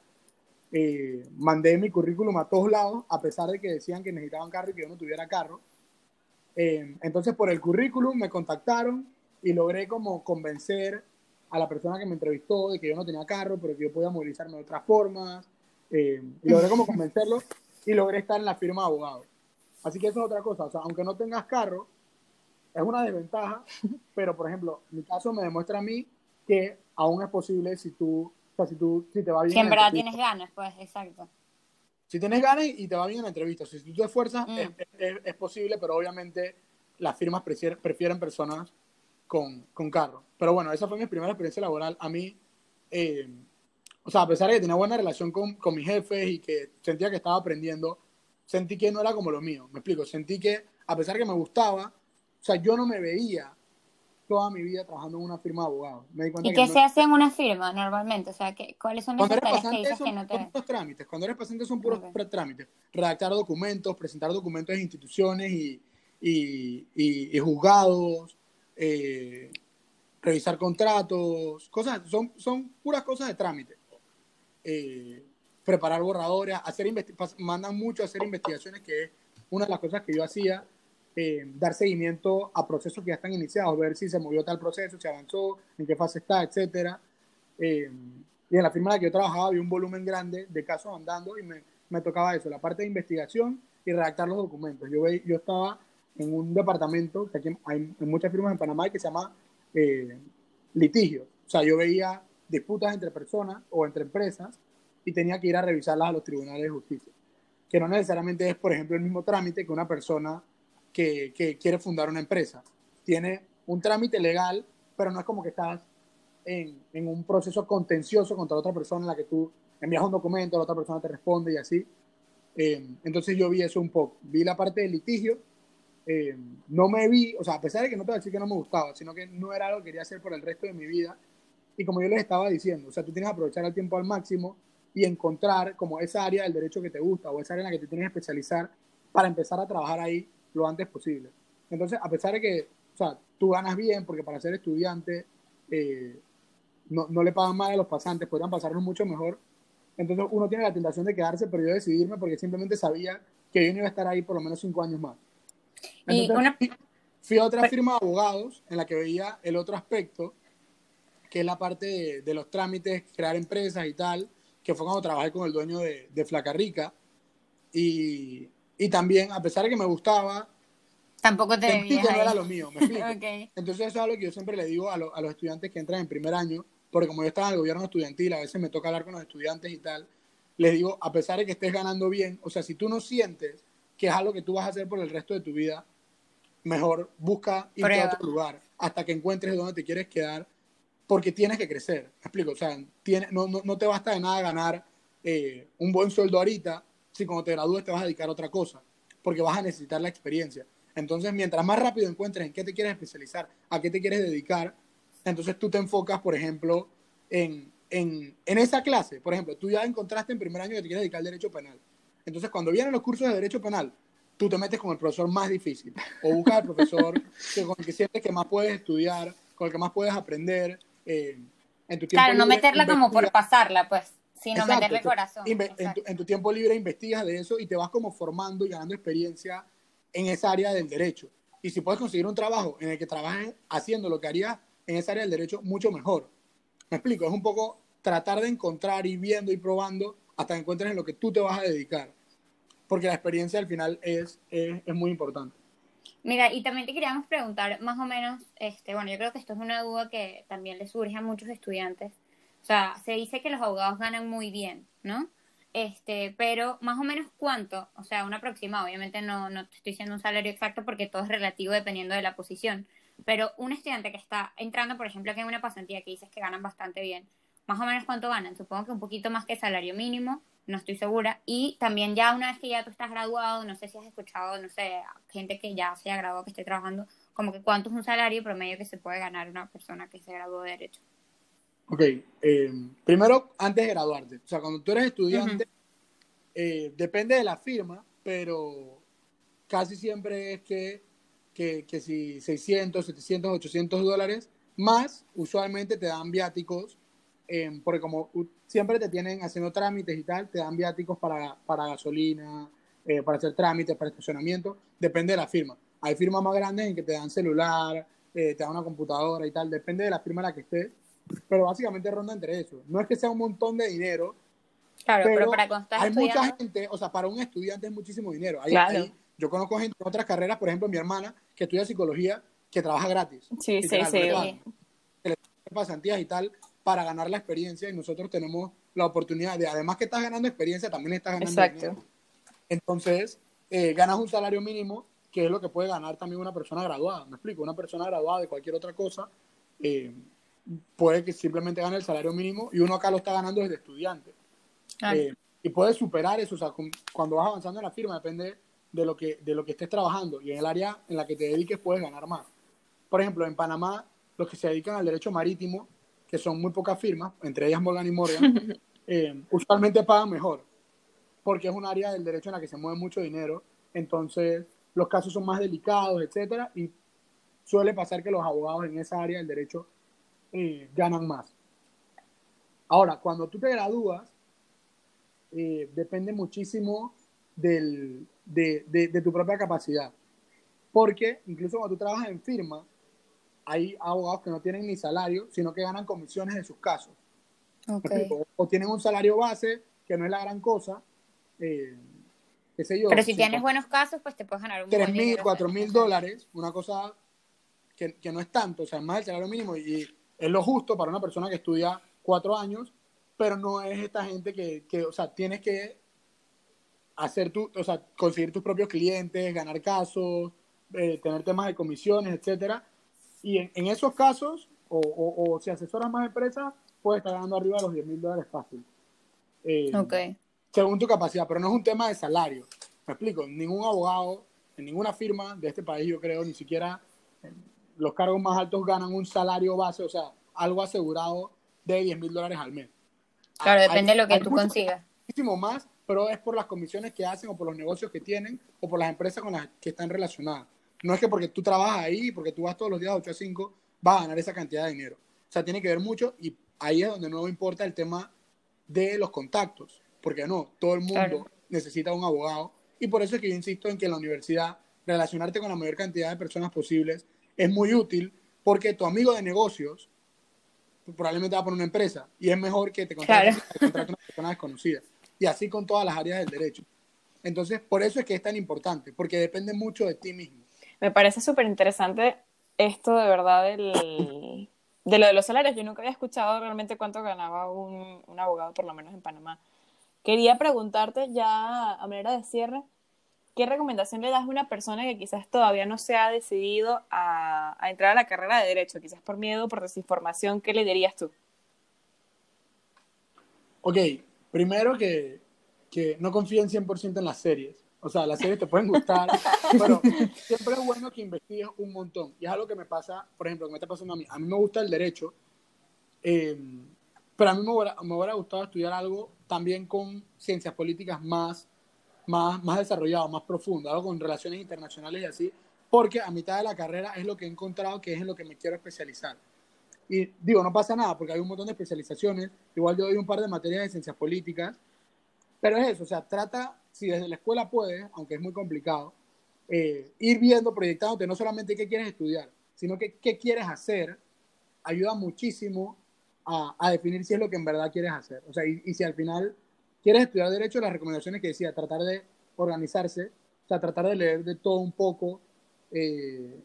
Eh, mandé mi currículum a todos lados, a pesar de que decían que necesitaban carro y que yo no tuviera carro. Eh, entonces por el currículum me contactaron y logré como convencer a la persona que me entrevistó de que yo no tenía carro, pero que yo podía movilizarme de otras formas. Eh, y logré como convencerlo y logré estar en la firma de abogados. Así que eso es otra cosa. O sea, aunque no tengas carro, es una desventaja, pero por ejemplo, mi caso me demuestra a mí que aún es posible si tú, sea, si tú, si te va bien. Si en verdad tienes ganas, pues, exacto. Si tienes ganas y te va bien en la entrevista, si tú te esfuerzas, mm. es, es, es, posible, pero obviamente las firmas prefieren, prefieren personas con, con, carro. Pero bueno, esa fue mi primera experiencia laboral. A mí, eh, o sea, a pesar de que tenía buena relación con, con mis jefes y que sentía que estaba aprendiendo, sentí que no era como lo mío. Me explico, sentí que a pesar que me gustaba, o sea, yo no me veía toda mi vida trabajando en una firma de abogados. ¿Y qué se hace en una firma normalmente? O sea, ¿cuáles son las tareas que dices que no te... Son trámites. Cuando eres paciente son puros okay. trámites. Redactar documentos, presentar documentos de instituciones y, y, y, y juzgados, eh, revisar contratos, cosas, son, son puras cosas de trámite. Eh, preparar borradores, hacer mandan mucho a hacer investigaciones, que es una de las cosas que yo hacía eh, dar seguimiento a procesos que ya están iniciados, ver si se movió tal proceso, si avanzó, en qué fase está, etcétera. Eh, y en la firma en la que yo trabajaba había un volumen grande de casos andando y me, me tocaba eso, la parte de investigación y redactar los documentos. Yo, yo estaba en un departamento, que aquí hay muchas firmas en Panamá que se llama eh, litigio. O sea, yo veía disputas entre personas o entre empresas y tenía que ir a revisarlas a los tribunales de justicia. Que no necesariamente es, por ejemplo, el mismo trámite que una persona que, que, quiere fundar una empresa. Tiene un trámite legal, pero no es como que estás en, en, un proceso contencioso contra otra persona en la que tú envías un documento, la otra persona te responde y así. Eh, entonces yo vi eso un poco. Vi la parte del litigio. Eh, no me vi, o sea, a pesar de que no te voy a decir que no me gustaba, sino que no era algo que quería hacer por el resto de mi vida. Y como yo les estaba diciendo, o sea, tú tienes que aprovechar el tiempo al máximo y encontrar como esa área del derecho que te gusta o esa área en la que te tienes que especializar para empezar a trabajar ahí lo antes posible. Entonces, a pesar de que, o sea, tú ganas bien, porque para ser estudiante eh, no, no, le pagan mal a los pasantes, podrían pasarnos mucho mejor. Entonces, uno tiene la tentación de quedarse, pero yo decidirme porque simplemente sabía que yo no iba a estar ahí por lo menos cinco años más. Entonces, y una... fui, a otra firma de abogados en la que veía el otro aspecto, que es la parte de, de, los trámites, crear empresas y tal, que fue cuando trabajé con el dueño de, de Flaca Rica. Y, y también, a pesar de que me gustaba, tampoco te sentí que no era lo mío, ¿me explico? okay. Entonces eso es algo que yo siempre le digo a, lo, a, los estudiantes que entran en primer año, porque como yo estaba en el gobierno estudiantil, a veces me toca hablar con los estudiantes y tal, les digo, a pesar de que estés ganando bien, o sea, si tú no sientes que es algo que tú vas a hacer por el resto de tu vida, mejor busca irte a otro lugar hasta que encuentres dónde te quieres quedar, porque tienes que crecer, ¿me explico? O sea, tiene, no, no, no te basta de nada ganar eh, un buen sueldo ahorita, si cuando te gradúes te vas a dedicar a otra cosa, porque vas a necesitar la experiencia. Entonces, mientras más rápido encuentres en qué te quieres especializar, a qué te quieres dedicar, entonces tú te enfocas, por ejemplo, en, en, en esa clase. Por ejemplo, tú ya encontraste en primer año que te quieres dedicar al derecho penal. Entonces, cuando vienen los cursos de derecho penal, tú te metes con el profesor más difícil o buscas al profesor que, con el que sientes que más puedes estudiar, con el que más puedes aprender. Eh, en tu tiempo claro, no meterla como por pasarla, pues sino Exacto. meterle corazón. En tu, en tu, tiempo libre investigas de eso y te vas como formando y ganando experiencia en esa área del derecho. Y si puedes conseguir un trabajo en el que trabajes haciendo lo que harías en esa área del derecho, mucho mejor. Me explico, es un poco tratar de encontrar y viendo y probando hasta que encuentres en lo que tú te vas a dedicar. Porque la experiencia al final es, es, es muy importante. Mira, y también te queríamos preguntar más o menos, este, bueno, yo creo que esto es una duda que también le surge a muchos estudiantes o sea, se dice que los abogados ganan muy bien, ¿no? Este, pero más o menos cuánto, o sea, un aproximado, obviamente no, no te estoy diciendo un salario exacto porque todo es relativo dependiendo de la posición, pero un estudiante que está entrando, por ejemplo, aquí en una pasantía que dices que ganan bastante bien, más o menos cuánto ganan. Supongo que un poquito más que salario mínimo, no estoy segura. Y también ya una vez que ya tú estás graduado, no sé si has escuchado, no sé, gente que ya se ha graduado, que esté trabajando, como que cuánto es un salario promedio que se puede ganar una persona que se graduó de Derecho. Ok, eh, primero, antes de graduarte, o sea, cuando tú eres estudiante, eh, depende de la firma, pero casi siempre es que, que, que si 600, 700, 800 dólares, más usualmente te dan viáticos, eh, porque como siempre te tienen haciendo trámites y tal, te dan viáticos para, para gasolina, eh, para hacer trámites, para estacionamiento, depende de la firma. Hay firmas más grandes en que te dan celular, te dan una computadora y tal, depende de la firma en la que estés, pero básicamente ronda entre eso. No es que sea un montón de dinero, Claro, pero, pero para cuando estás hay mucha gente, o sea, para un estudiante es muchísimo dinero. Hay- Claro. hay- yo conozco gente en otras carreras, por ejemplo, mi hermana, que estudia psicología, que trabaja gratis. Sí, sí, sí. que le pasantías y tal para ganar la experiencia y nosotros tenemos la oportunidad de, además que estás ganando experiencia, también estás ganando Exacto. dinero. Entonces, eh, ganas un salario mínimo, que es lo que puede ganar también una persona graduada. Me explico, una persona graduada de cualquier otra cosa eh, puede que simplemente gane el salario mínimo y uno acá lo está ganando desde estudiante. Eh, y puedes superar eso, o sea, con- cuando vas avanzando en la firma depende de lo, que, de lo que estés trabajando y en el área en la que te dediques puedes ganar más. Por ejemplo, en Panamá, los que se dedican al derecho marítimo, que son muy pocas firmas, entre ellas Morgan y Morgan, eh, usualmente pagan mejor, porque es un área del derecho en la que se mueve mucho dinero, entonces los casos son más delicados, etcétera, y suele pasar que los abogados en esa área del derecho eh, ganan más. Ahora, cuando tú te gradúas, eh, depende muchísimo del, de, de- de tu propia capacidad. Porque incluso cuando tú trabajas en firma, hay abogados que no tienen ni salario, sino que ganan comisiones de sus casos. O tienen un salario base, que no es la gran cosa, eh, qué sé yo. Pero si tienes buenos casos, pues te puedes ganar un tres mil, cuatro mil dólares, una cosa que, que no es tanto, o sea, es más el salario mínimo y, es lo justo para una persona que estudia cuatro años, pero no es esta gente que, que, o sea, tienes que hacer tu, o sea, conseguir tus propios clientes, ganar casos, eh, tener temas de comisiones, etcétera. Y en, en esos casos, o, o, o si asesoras más empresas, puedes estar ganando arriba de los 10 mil dólares fácil. Eh, Ok. según tu capacidad, pero no es un tema de salario. Me explico, ningún abogado, en ninguna firma de este país, yo creo, ni siquiera los cargos más altos ganan un salario base, o sea, algo asegurado de 10 mil dólares al mes. Claro, Hay- depende de lo que hay tú muchos- consigas. Muchísimo más, pero es por las comisiones que hacen o por los negocios que tienen o por las empresas con las que están relacionadas. No es que porque tú trabajas ahí, porque tú vas todos los días de 8 a 5, vas a ganar esa cantidad de dinero. O sea, tiene que ver mucho y ahí es donde no importa el tema de los contactos, porque no, todo el mundo Claro. necesita un abogado y por eso es que yo insisto en que en la universidad relacionarte con la mayor cantidad de personas posibles es muy útil porque tu amigo de negocios probablemente va por una empresa y es mejor que te contrate, Claro. una persona desconocida. Y así con todas las áreas del derecho. Entonces, por eso es que es tan importante, porque depende mucho de ti mismo. Me parece súper interesante esto de verdad del, de lo de los salarios. Yo nunca había escuchado realmente cuánto ganaba un, un abogado, por lo menos en Panamá. Quería preguntarte ya a manera de cierre, ¿qué recomendación le das a una persona que quizás todavía no se ha decidido a, a entrar a la carrera de Derecho, quizás por miedo, por desinformación? ¿Qué le dirías tú? Ok, primero que, que no confíen 100% en las series. O sea, las series te pueden gustar, pero siempre es bueno que investigues un montón. Y es algo que me pasa, por ejemplo, que me está pasando a mí. A mí me gusta el derecho, eh, pero a mí me hubiera, me hubiera gustado estudiar algo también con ciencias políticas más, más, más desarrollado, más profundo, algo con relaciones internacionales y así, porque a mitad de la carrera es lo que he encontrado que es en lo que me quiero especializar. Y digo, no pasa nada porque hay un montón de especializaciones. Igual yo doy un par de materias de ciencias políticas. Pero es eso, o sea, trata, si desde la escuela puedes, aunque es muy complicado, eh, ir viendo, proyectándote no solamente qué quieres estudiar, sino que qué quieres hacer, ayuda muchísimo a, a definir si es lo que en verdad quieres hacer. O sea, y, y si al final quieres estudiar derecho, las recomendaciones que decía, tratar de organizarse, o sea, tratar de leer de todo un poco, eh,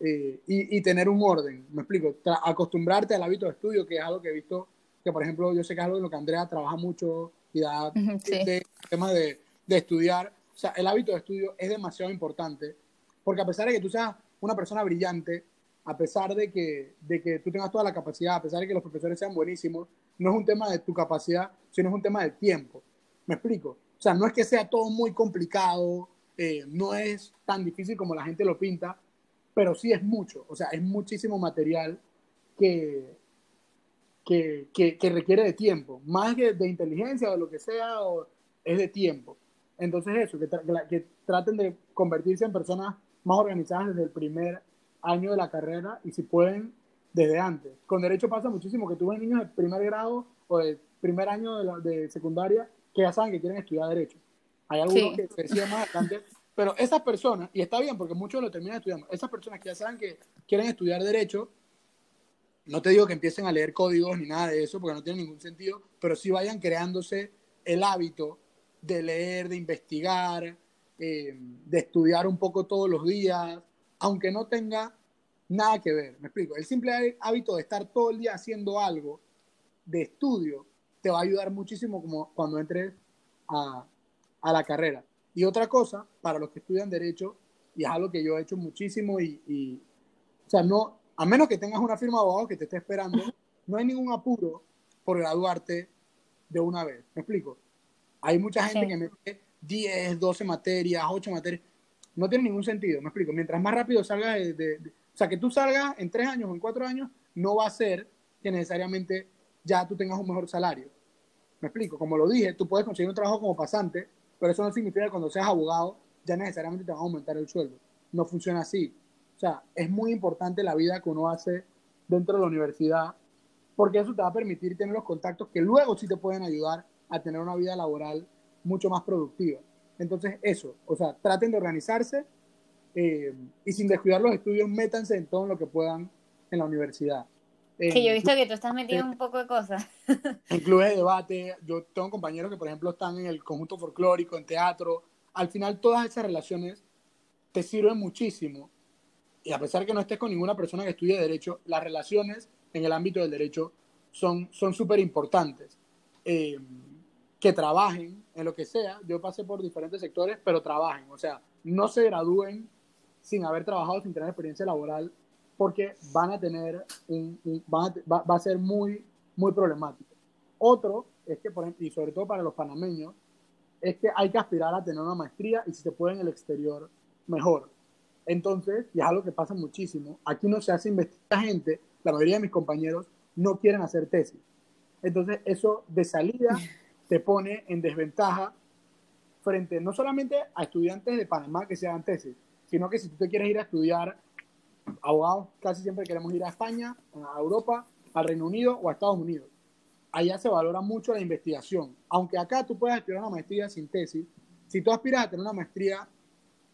eh, y, y, tener un orden, me explico, Tra acostumbrarte al hábito de estudio, que es algo que he visto, que por ejemplo yo sé que es algo en lo que Andrea trabaja mucho y da Sí. de, temas de, de, estudiar, o sea, el hábito de estudio es demasiado importante, porque a pesar de que tú seas una persona brillante, a pesar de que, de que tú tengas toda la capacidad, a pesar de que los profesores sean buenísimos, no es un tema de tu capacidad, sino es un tema del tiempo. ¿Me explico? O sea, no es que sea todo muy complicado, eh, no es tan difícil como la gente lo pinta, pero sí es mucho, o sea, es muchísimo material que, que, que, requiere de tiempo, más que de inteligencia o lo que sea, o, es de tiempo. Entonces eso, que, que traten de convertirse en personas más organizadas desde el primer año de la carrera y si pueden desde antes. Con derecho pasa muchísimo que tú ves niños de primer grado o de primer año de, de secundaria que ya saben que quieren estudiar derecho. Hay algunos que se deciden más adelante, pero esas personas, y está bien porque muchos lo terminan estudiando, esas personas que ya saben que quieren estudiar derecho, no te digo que empiecen a leer códigos ni nada de eso porque no tiene ningún sentido, pero sí vayan creándose el hábito de leer, de investigar, eh, de estudiar un poco todos los días, aunque no tenga nada que ver. Me explico. El simple hábito de estar todo el día haciendo algo de estudio te va a ayudar muchísimo como cuando entres a, a la carrera. Y otra cosa, para los que estudian derecho, y es algo que yo he hecho muchísimo y, y o sea, no, a menos que tengas una firma de abogado que te esté esperando, no hay ningún apuro por graduarte de una vez. ¿Me explico? Hay mucha gente que mete 10, 12 materias, 8 materias. No tiene ningún sentido, me explico. Mientras más rápido salgas de, O sea, que tú salgas en 3 años o en 4 años, no va a ser que necesariamente ya tú tengas un mejor salario. Me explico. Como lo dije, tú puedes conseguir un trabajo como pasante, pero eso no significa que cuando seas abogado ya necesariamente te va a aumentar el sueldo. No funciona así. O sea, es muy importante la vida que uno hace dentro de la universidad, porque eso te va a permitir tener los contactos que luego sí te pueden ayudar a tener una vida laboral mucho más productiva. Entonces, eso, o sea, traten de organizarse eh, y sin descuidar los estudios, métanse en todo lo que puedan en la universidad. que yo he visto que tú estás metido en un poco de cosas. en clubes de debate, yo tengo compañeros que, por ejemplo, están en el conjunto folclórico, en teatro. Al final, todas esas relaciones te sirven muchísimo. Y a pesar que no estés con ninguna persona que estudie Derecho, las relaciones en el ámbito del derecho son súper importantes. Eh, que trabajen en lo que sea. Yo pasé por diferentes sectores, pero trabajen. O sea, no se gradúen sin haber trabajado, sin tener experiencia laboral, porque van a tener un, va, a ser muy, muy problemático. Otro es que, por ejemplo, y sobre todo para los panameños, es que hay que aspirar a tener una maestría y si se puede en el exterior, mejor. Entonces, y es algo que pasa muchísimo, aquí no se hace investigación, gente, la mayoría de mis compañeros no quieren hacer tesis. Entonces, eso de salida te pone en desventaja frente no solamente a estudiantes de Panamá que se hagan tesis, sino que si tú te quieres ir a estudiar abogados, casi siempre queremos ir a España, a Europa, al Reino Unido o a Estados Unidos. Allá se valora mucho la investigación. Aunque acá tú puedas estudiar una maestría sin tesis, si tú aspiras a tener una maestría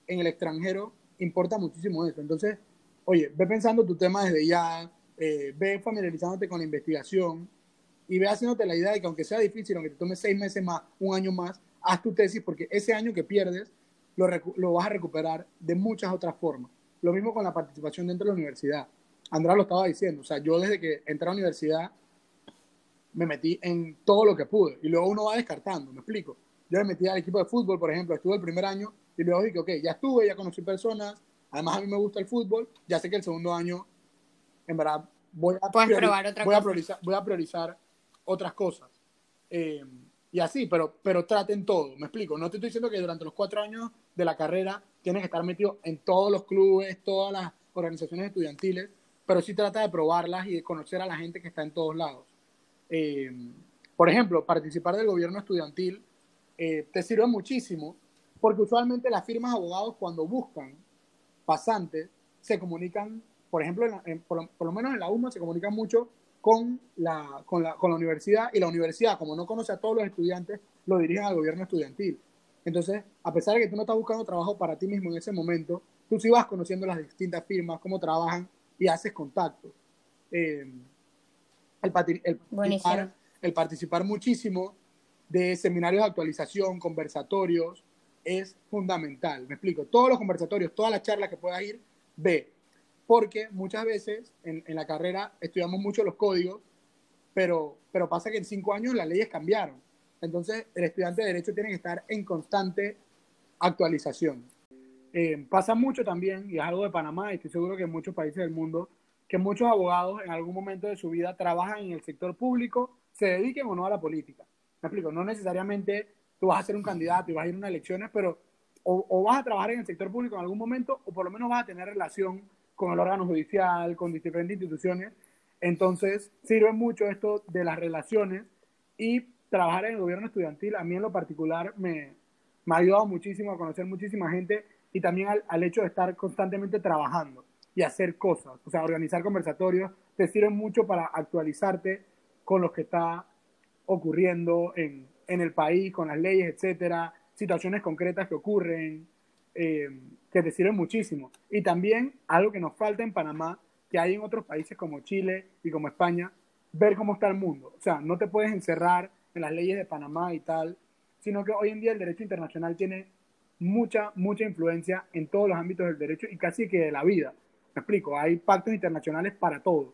en el extranjero, importa muchísimo eso. Entonces, oye, ve pensando tu tema desde ya, eh, ve familiarizándote con la investigación, y ve haciéndote la idea de que aunque sea difícil, aunque te tome seis meses más, un año más, haz tu tesis porque ese año que pierdes lo, lo vas a recuperar de muchas otras formas. Lo mismo con la participación dentro de la universidad. Andrés lo estaba diciendo, o sea, yo desde que entré a la universidad me metí en todo lo que pude y luego uno va descartando, me explico. Yo me metí al equipo de fútbol, por ejemplo, estuve el primer año y luego dije, ok, ya estuve, ya conocí personas, además a mí me gusta el fútbol, ya sé que el segundo año, en verdad, voy a, probar otra voy a priorizar, voy a priorizar otras cosas. Eh, y así, pero, pero traten todo, me explico. No te estoy diciendo que durante los cuatro años de la carrera tienes que estar metido en todos los clubes, todas las organizaciones estudiantiles, pero sí trata de probarlas y de conocer a la gente que está en todos lados. Eh, por ejemplo, participar del gobierno estudiantil eh, te sirve muchísimo porque usualmente las firmas de abogados cuando buscan pasantes se comunican, por ejemplo, por, por, lo menos en la UMA se comunican mucho con la, con, la, con la universidad y la universidad, como no conoce a todos los estudiantes, lo dirigen al gobierno estudiantil. Entonces, a pesar de que tú no estás buscando trabajo para ti mismo en ese momento, tú sí vas conociendo las distintas firmas, cómo trabajan y haces contacto. Eh, el, participar, el participar muchísimo de seminarios de actualización, conversatorios, es fundamental. Me explico. Todos los conversatorios, todas las charlas que puedas ir, ve porque muchas veces en, la carrera estudiamos mucho los códigos, pero, pero pasa que en cinco años las leyes cambiaron. Entonces, el estudiante de Derecho tiene que estar en constante actualización. eh, pasa mucho también, y es algo de Panamá, y estoy seguro que en muchos países del mundo, que muchos abogados en algún momento de su vida trabajan en el sector público, se dediquen o no a la política. Me explico, no necesariamente tú vas a ser un candidato y vas a ir a unas elecciones, pero o, o, vas a trabajar en el sector público en algún momento, o por lo menos vas a tener relación con el órgano judicial, con diferentes instituciones. Entonces, sirve mucho esto de las relaciones y trabajar en el gobierno estudiantil. A mí en lo particular me, me ha ayudado muchísimo a conocer muchísima gente y también al, hecho de estar constantemente trabajando y hacer cosas, o sea, organizar conversatorios, te sirve mucho para actualizarte con lo que está ocurriendo en, en el país, con las leyes, etcétera, situaciones concretas que ocurren, eh, que te sirven muchísimo. Y también algo que nos falta en Panamá, que hay en otros países como Chile y como España, ver cómo está el mundo. O sea, no te puedes encerrar en las leyes de Panamá y tal, sino que hoy en día el derecho internacional tiene mucha, mucha influencia en todos los ámbitos del derecho y casi que de la vida. Me explico, hay pactos internacionales para todo.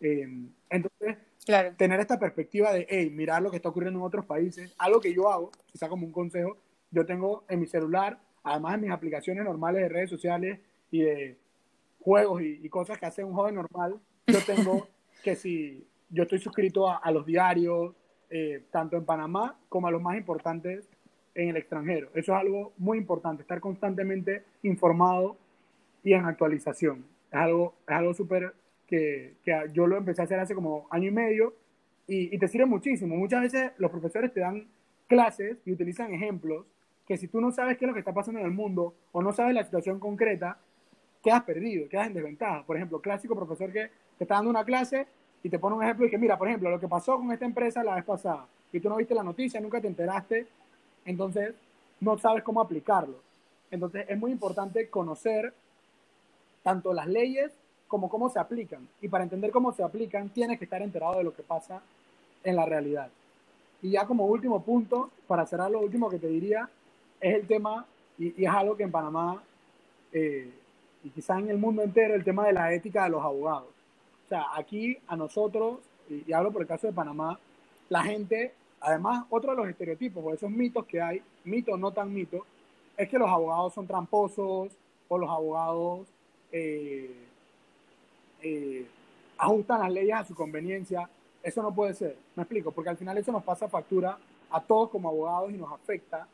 Eh, entonces, claro. tener esta perspectiva de, hey, mirar lo que está ocurriendo en otros países, algo que yo hago, quizá como un consejo, yo tengo en mi celular, además de mis aplicaciones normales de redes sociales y de juegos y, y cosas que hace un joven normal, yo tengo que si yo estoy suscrito a, a los diarios, eh, tanto en Panamá como a los más importantes en el extranjero. Eso es algo muy importante, estar constantemente informado y en actualización. Es algo, es algo súper que, que, yo lo empecé a hacer hace como año y medio y, y, te sirve muchísimo. Muchas veces los profesores te dan clases y utilizan ejemplos que si tú no sabes qué es lo que está pasando en el mundo o no sabes la situación concreta, quedas perdido, quedas en desventaja. Por ejemplo, clásico profesor que te está dando una clase y te pone un ejemplo y que mira, por ejemplo, lo que pasó con esta empresa la vez pasada y tú no viste la noticia, nunca te enteraste, entonces no sabes cómo aplicarlo. Entonces es muy importante conocer tanto las leyes como cómo se aplican. Y para entender cómo se aplican, tienes que estar enterado de lo que pasa en la realidad. Y ya como último punto, para cerrar lo último que te diría, es el tema, y, es algo que en Panamá, eh, y quizá en el mundo entero, el tema de la ética de los abogados. O sea, aquí a nosotros, y, hablo por el caso de Panamá, la gente, además, otro de los estereotipos o esos mitos que hay, mitos no tan mitos, es que los abogados son tramposos o los abogados eh, eh, ajustan las leyes a su conveniencia. Eso no puede ser, me explico, porque al final eso nos pasa factura a todos como abogados y nos afecta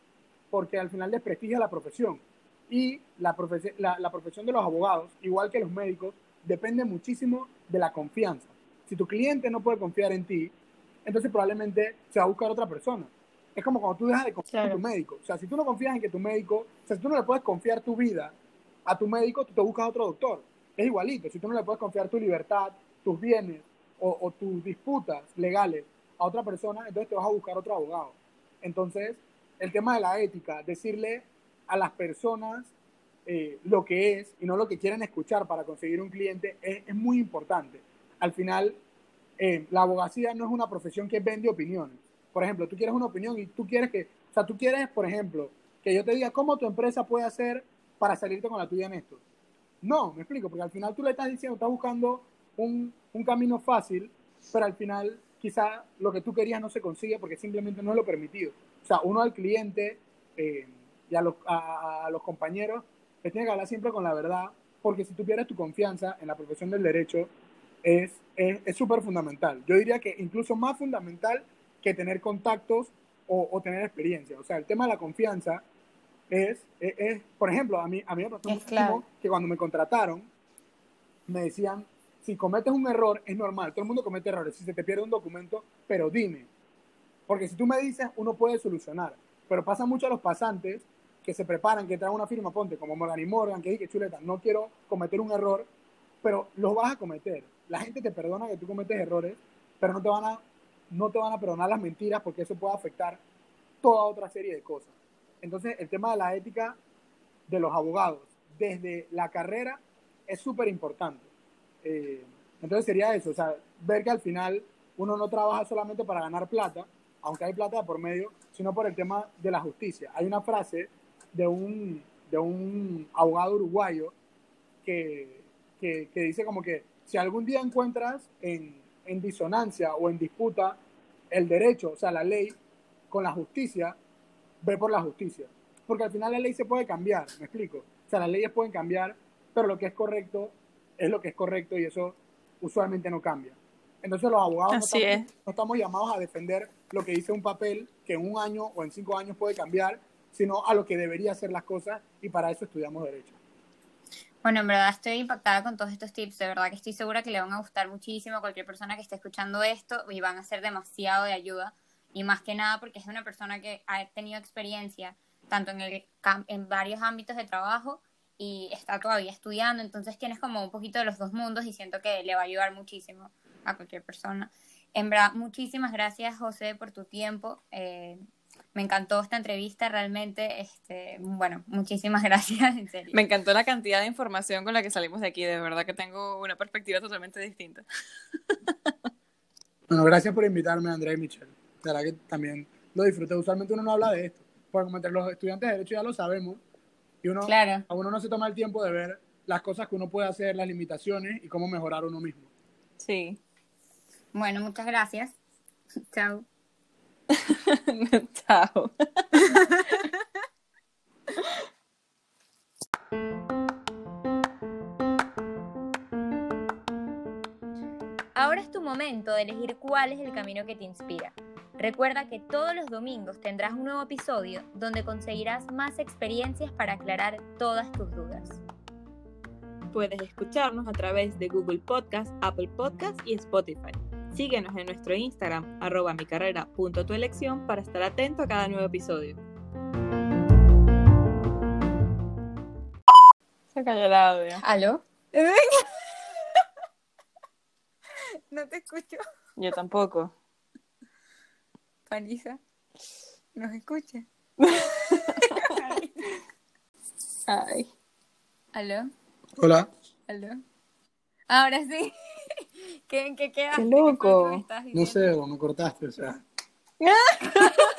porque al final desprestigia la profesión. Y la, profe la, la, profesión de los abogados, igual que los médicos, depende muchísimo de la confianza. Si tu cliente no puede confiar en ti, entonces probablemente se va a buscar otra persona. Es como cuando tú dejas de confiar claro. en tu médico. O sea, si tú no confías en que tu médico, o sea, si tú no le puedes confiar tu vida a tu médico, tú te buscas otro doctor. Es igualito. Si tú no le puedes confiar tu libertad, tus bienes o, o tus disputas legales a otra persona, entonces te vas a buscar otro abogado. Entonces, el tema de la ética, decirle a las personas eh, lo que es y no lo que quieren escuchar para conseguir un cliente es, muy importante. Al final, eh, la abogacía no es una profesión que vende opiniones. Por ejemplo, tú quieres una opinión y tú quieres que, o sea, tú quieres, por ejemplo, que yo te diga cómo tu empresa puede hacer para salirte con la tuya en esto. No, me explico, porque al final tú le estás diciendo, estás buscando un, un camino fácil, pero al final quizá lo que tú querías no se consigue porque simplemente no es lo permitido. O sea, uno al cliente eh, y a los, a, a los compañeros le tiene que hablar siempre con la verdad, porque si tú pierdes tu confianza en la profesión del derecho, es súper es, es fundamental. Yo diría que incluso más fundamental que tener contactos o, o, tener experiencia. O sea, el tema de la confianza es, es, por ejemplo, a mí, a mí me pasó claro. que cuando me contrataron, me decían, si cometes un error, es normal, todo el mundo comete errores, si se te pierde un documento, pero dime. Porque si tú me dices, uno puede solucionar. Pero pasa mucho a los pasantes que se preparan, que traen una firma, ponte, como Morgan y Morgan, que dije, chuleta, no quiero cometer un error, pero los vas a cometer. La gente te perdona que tú cometes errores, pero no te van a, no te van a perdonar las mentiras porque eso puede afectar toda otra serie de cosas. Entonces, el tema de la ética de los abogados desde la carrera es súper importante. Eh, entonces sería eso, o sea, ver que al final uno no trabaja solamente para ganar plata, aunque hay plata por medio, sino por el tema de la justicia. Hay una frase de un, de un abogado uruguayo que, que, dice como que si algún día encuentras en, en, disonancia o en disputa el derecho, o sea, la ley, con la justicia, ve por la justicia. Porque al final la ley se puede cambiar, me explico. O sea, las leyes pueden cambiar, pero lo que es correcto es lo que es correcto y eso usualmente no cambia. Entonces los abogados no estamos, es. no estamos llamados a defender lo que dice un papel que en un año o en cinco años puede cambiar, sino a lo que debería ser las cosas y para eso estudiamos derecho. Bueno, en verdad estoy impactada con todos estos tips, de verdad que estoy segura que le van a gustar muchísimo a cualquier persona que esté escuchando esto y van a ser demasiado de ayuda y más que nada porque es una persona que ha tenido experiencia tanto en, el, en varios ámbitos de trabajo y está todavía estudiando, entonces tienes como un poquito de los dos mundos y siento que le va a ayudar muchísimo a cualquier persona. En verdad, muchísimas gracias José por tu tiempo. eh, me encantó esta entrevista, realmente, este, bueno, muchísimas gracias, en serio. Me encantó la cantidad de información con la que salimos de aquí. De verdad que tengo una perspectiva totalmente distinta. Bueno, gracias por invitarme, Andrea y Michelle. De verdad que también lo disfruté. Usualmente uno no habla de esto, porque como entre los estudiantes de derecho ya lo sabemos, y uno, Claro. a uno no se toma el tiempo de ver las cosas que uno puede hacer, las limitaciones y cómo mejorar uno mismo. Sí. Bueno, muchas gracias. Chao. Chao. Ahora es tu momento de elegir cuál es el camino que te inspira. Recuerda que todos los domingos tendrás un nuevo episodio donde conseguirás más experiencias para aclarar todas tus dudas. Puedes escucharnos a través de Google Podcast, Apple Podcast y Spotify. Síguenos en nuestro Instagram, arroba mi carrera punto tu elección, para estar atento a cada nuevo episodio. Se cayó el audio. ¿Aló? no te escucho, Yo tampoco. Panisa. ¿Nos escucha? Ay. ¿Aló? Hola. ¿Aló? Ahora sí. ¿Qué, ¿En qué quedaste? Qué loco. estabas No sé, o me cortaste, o sea.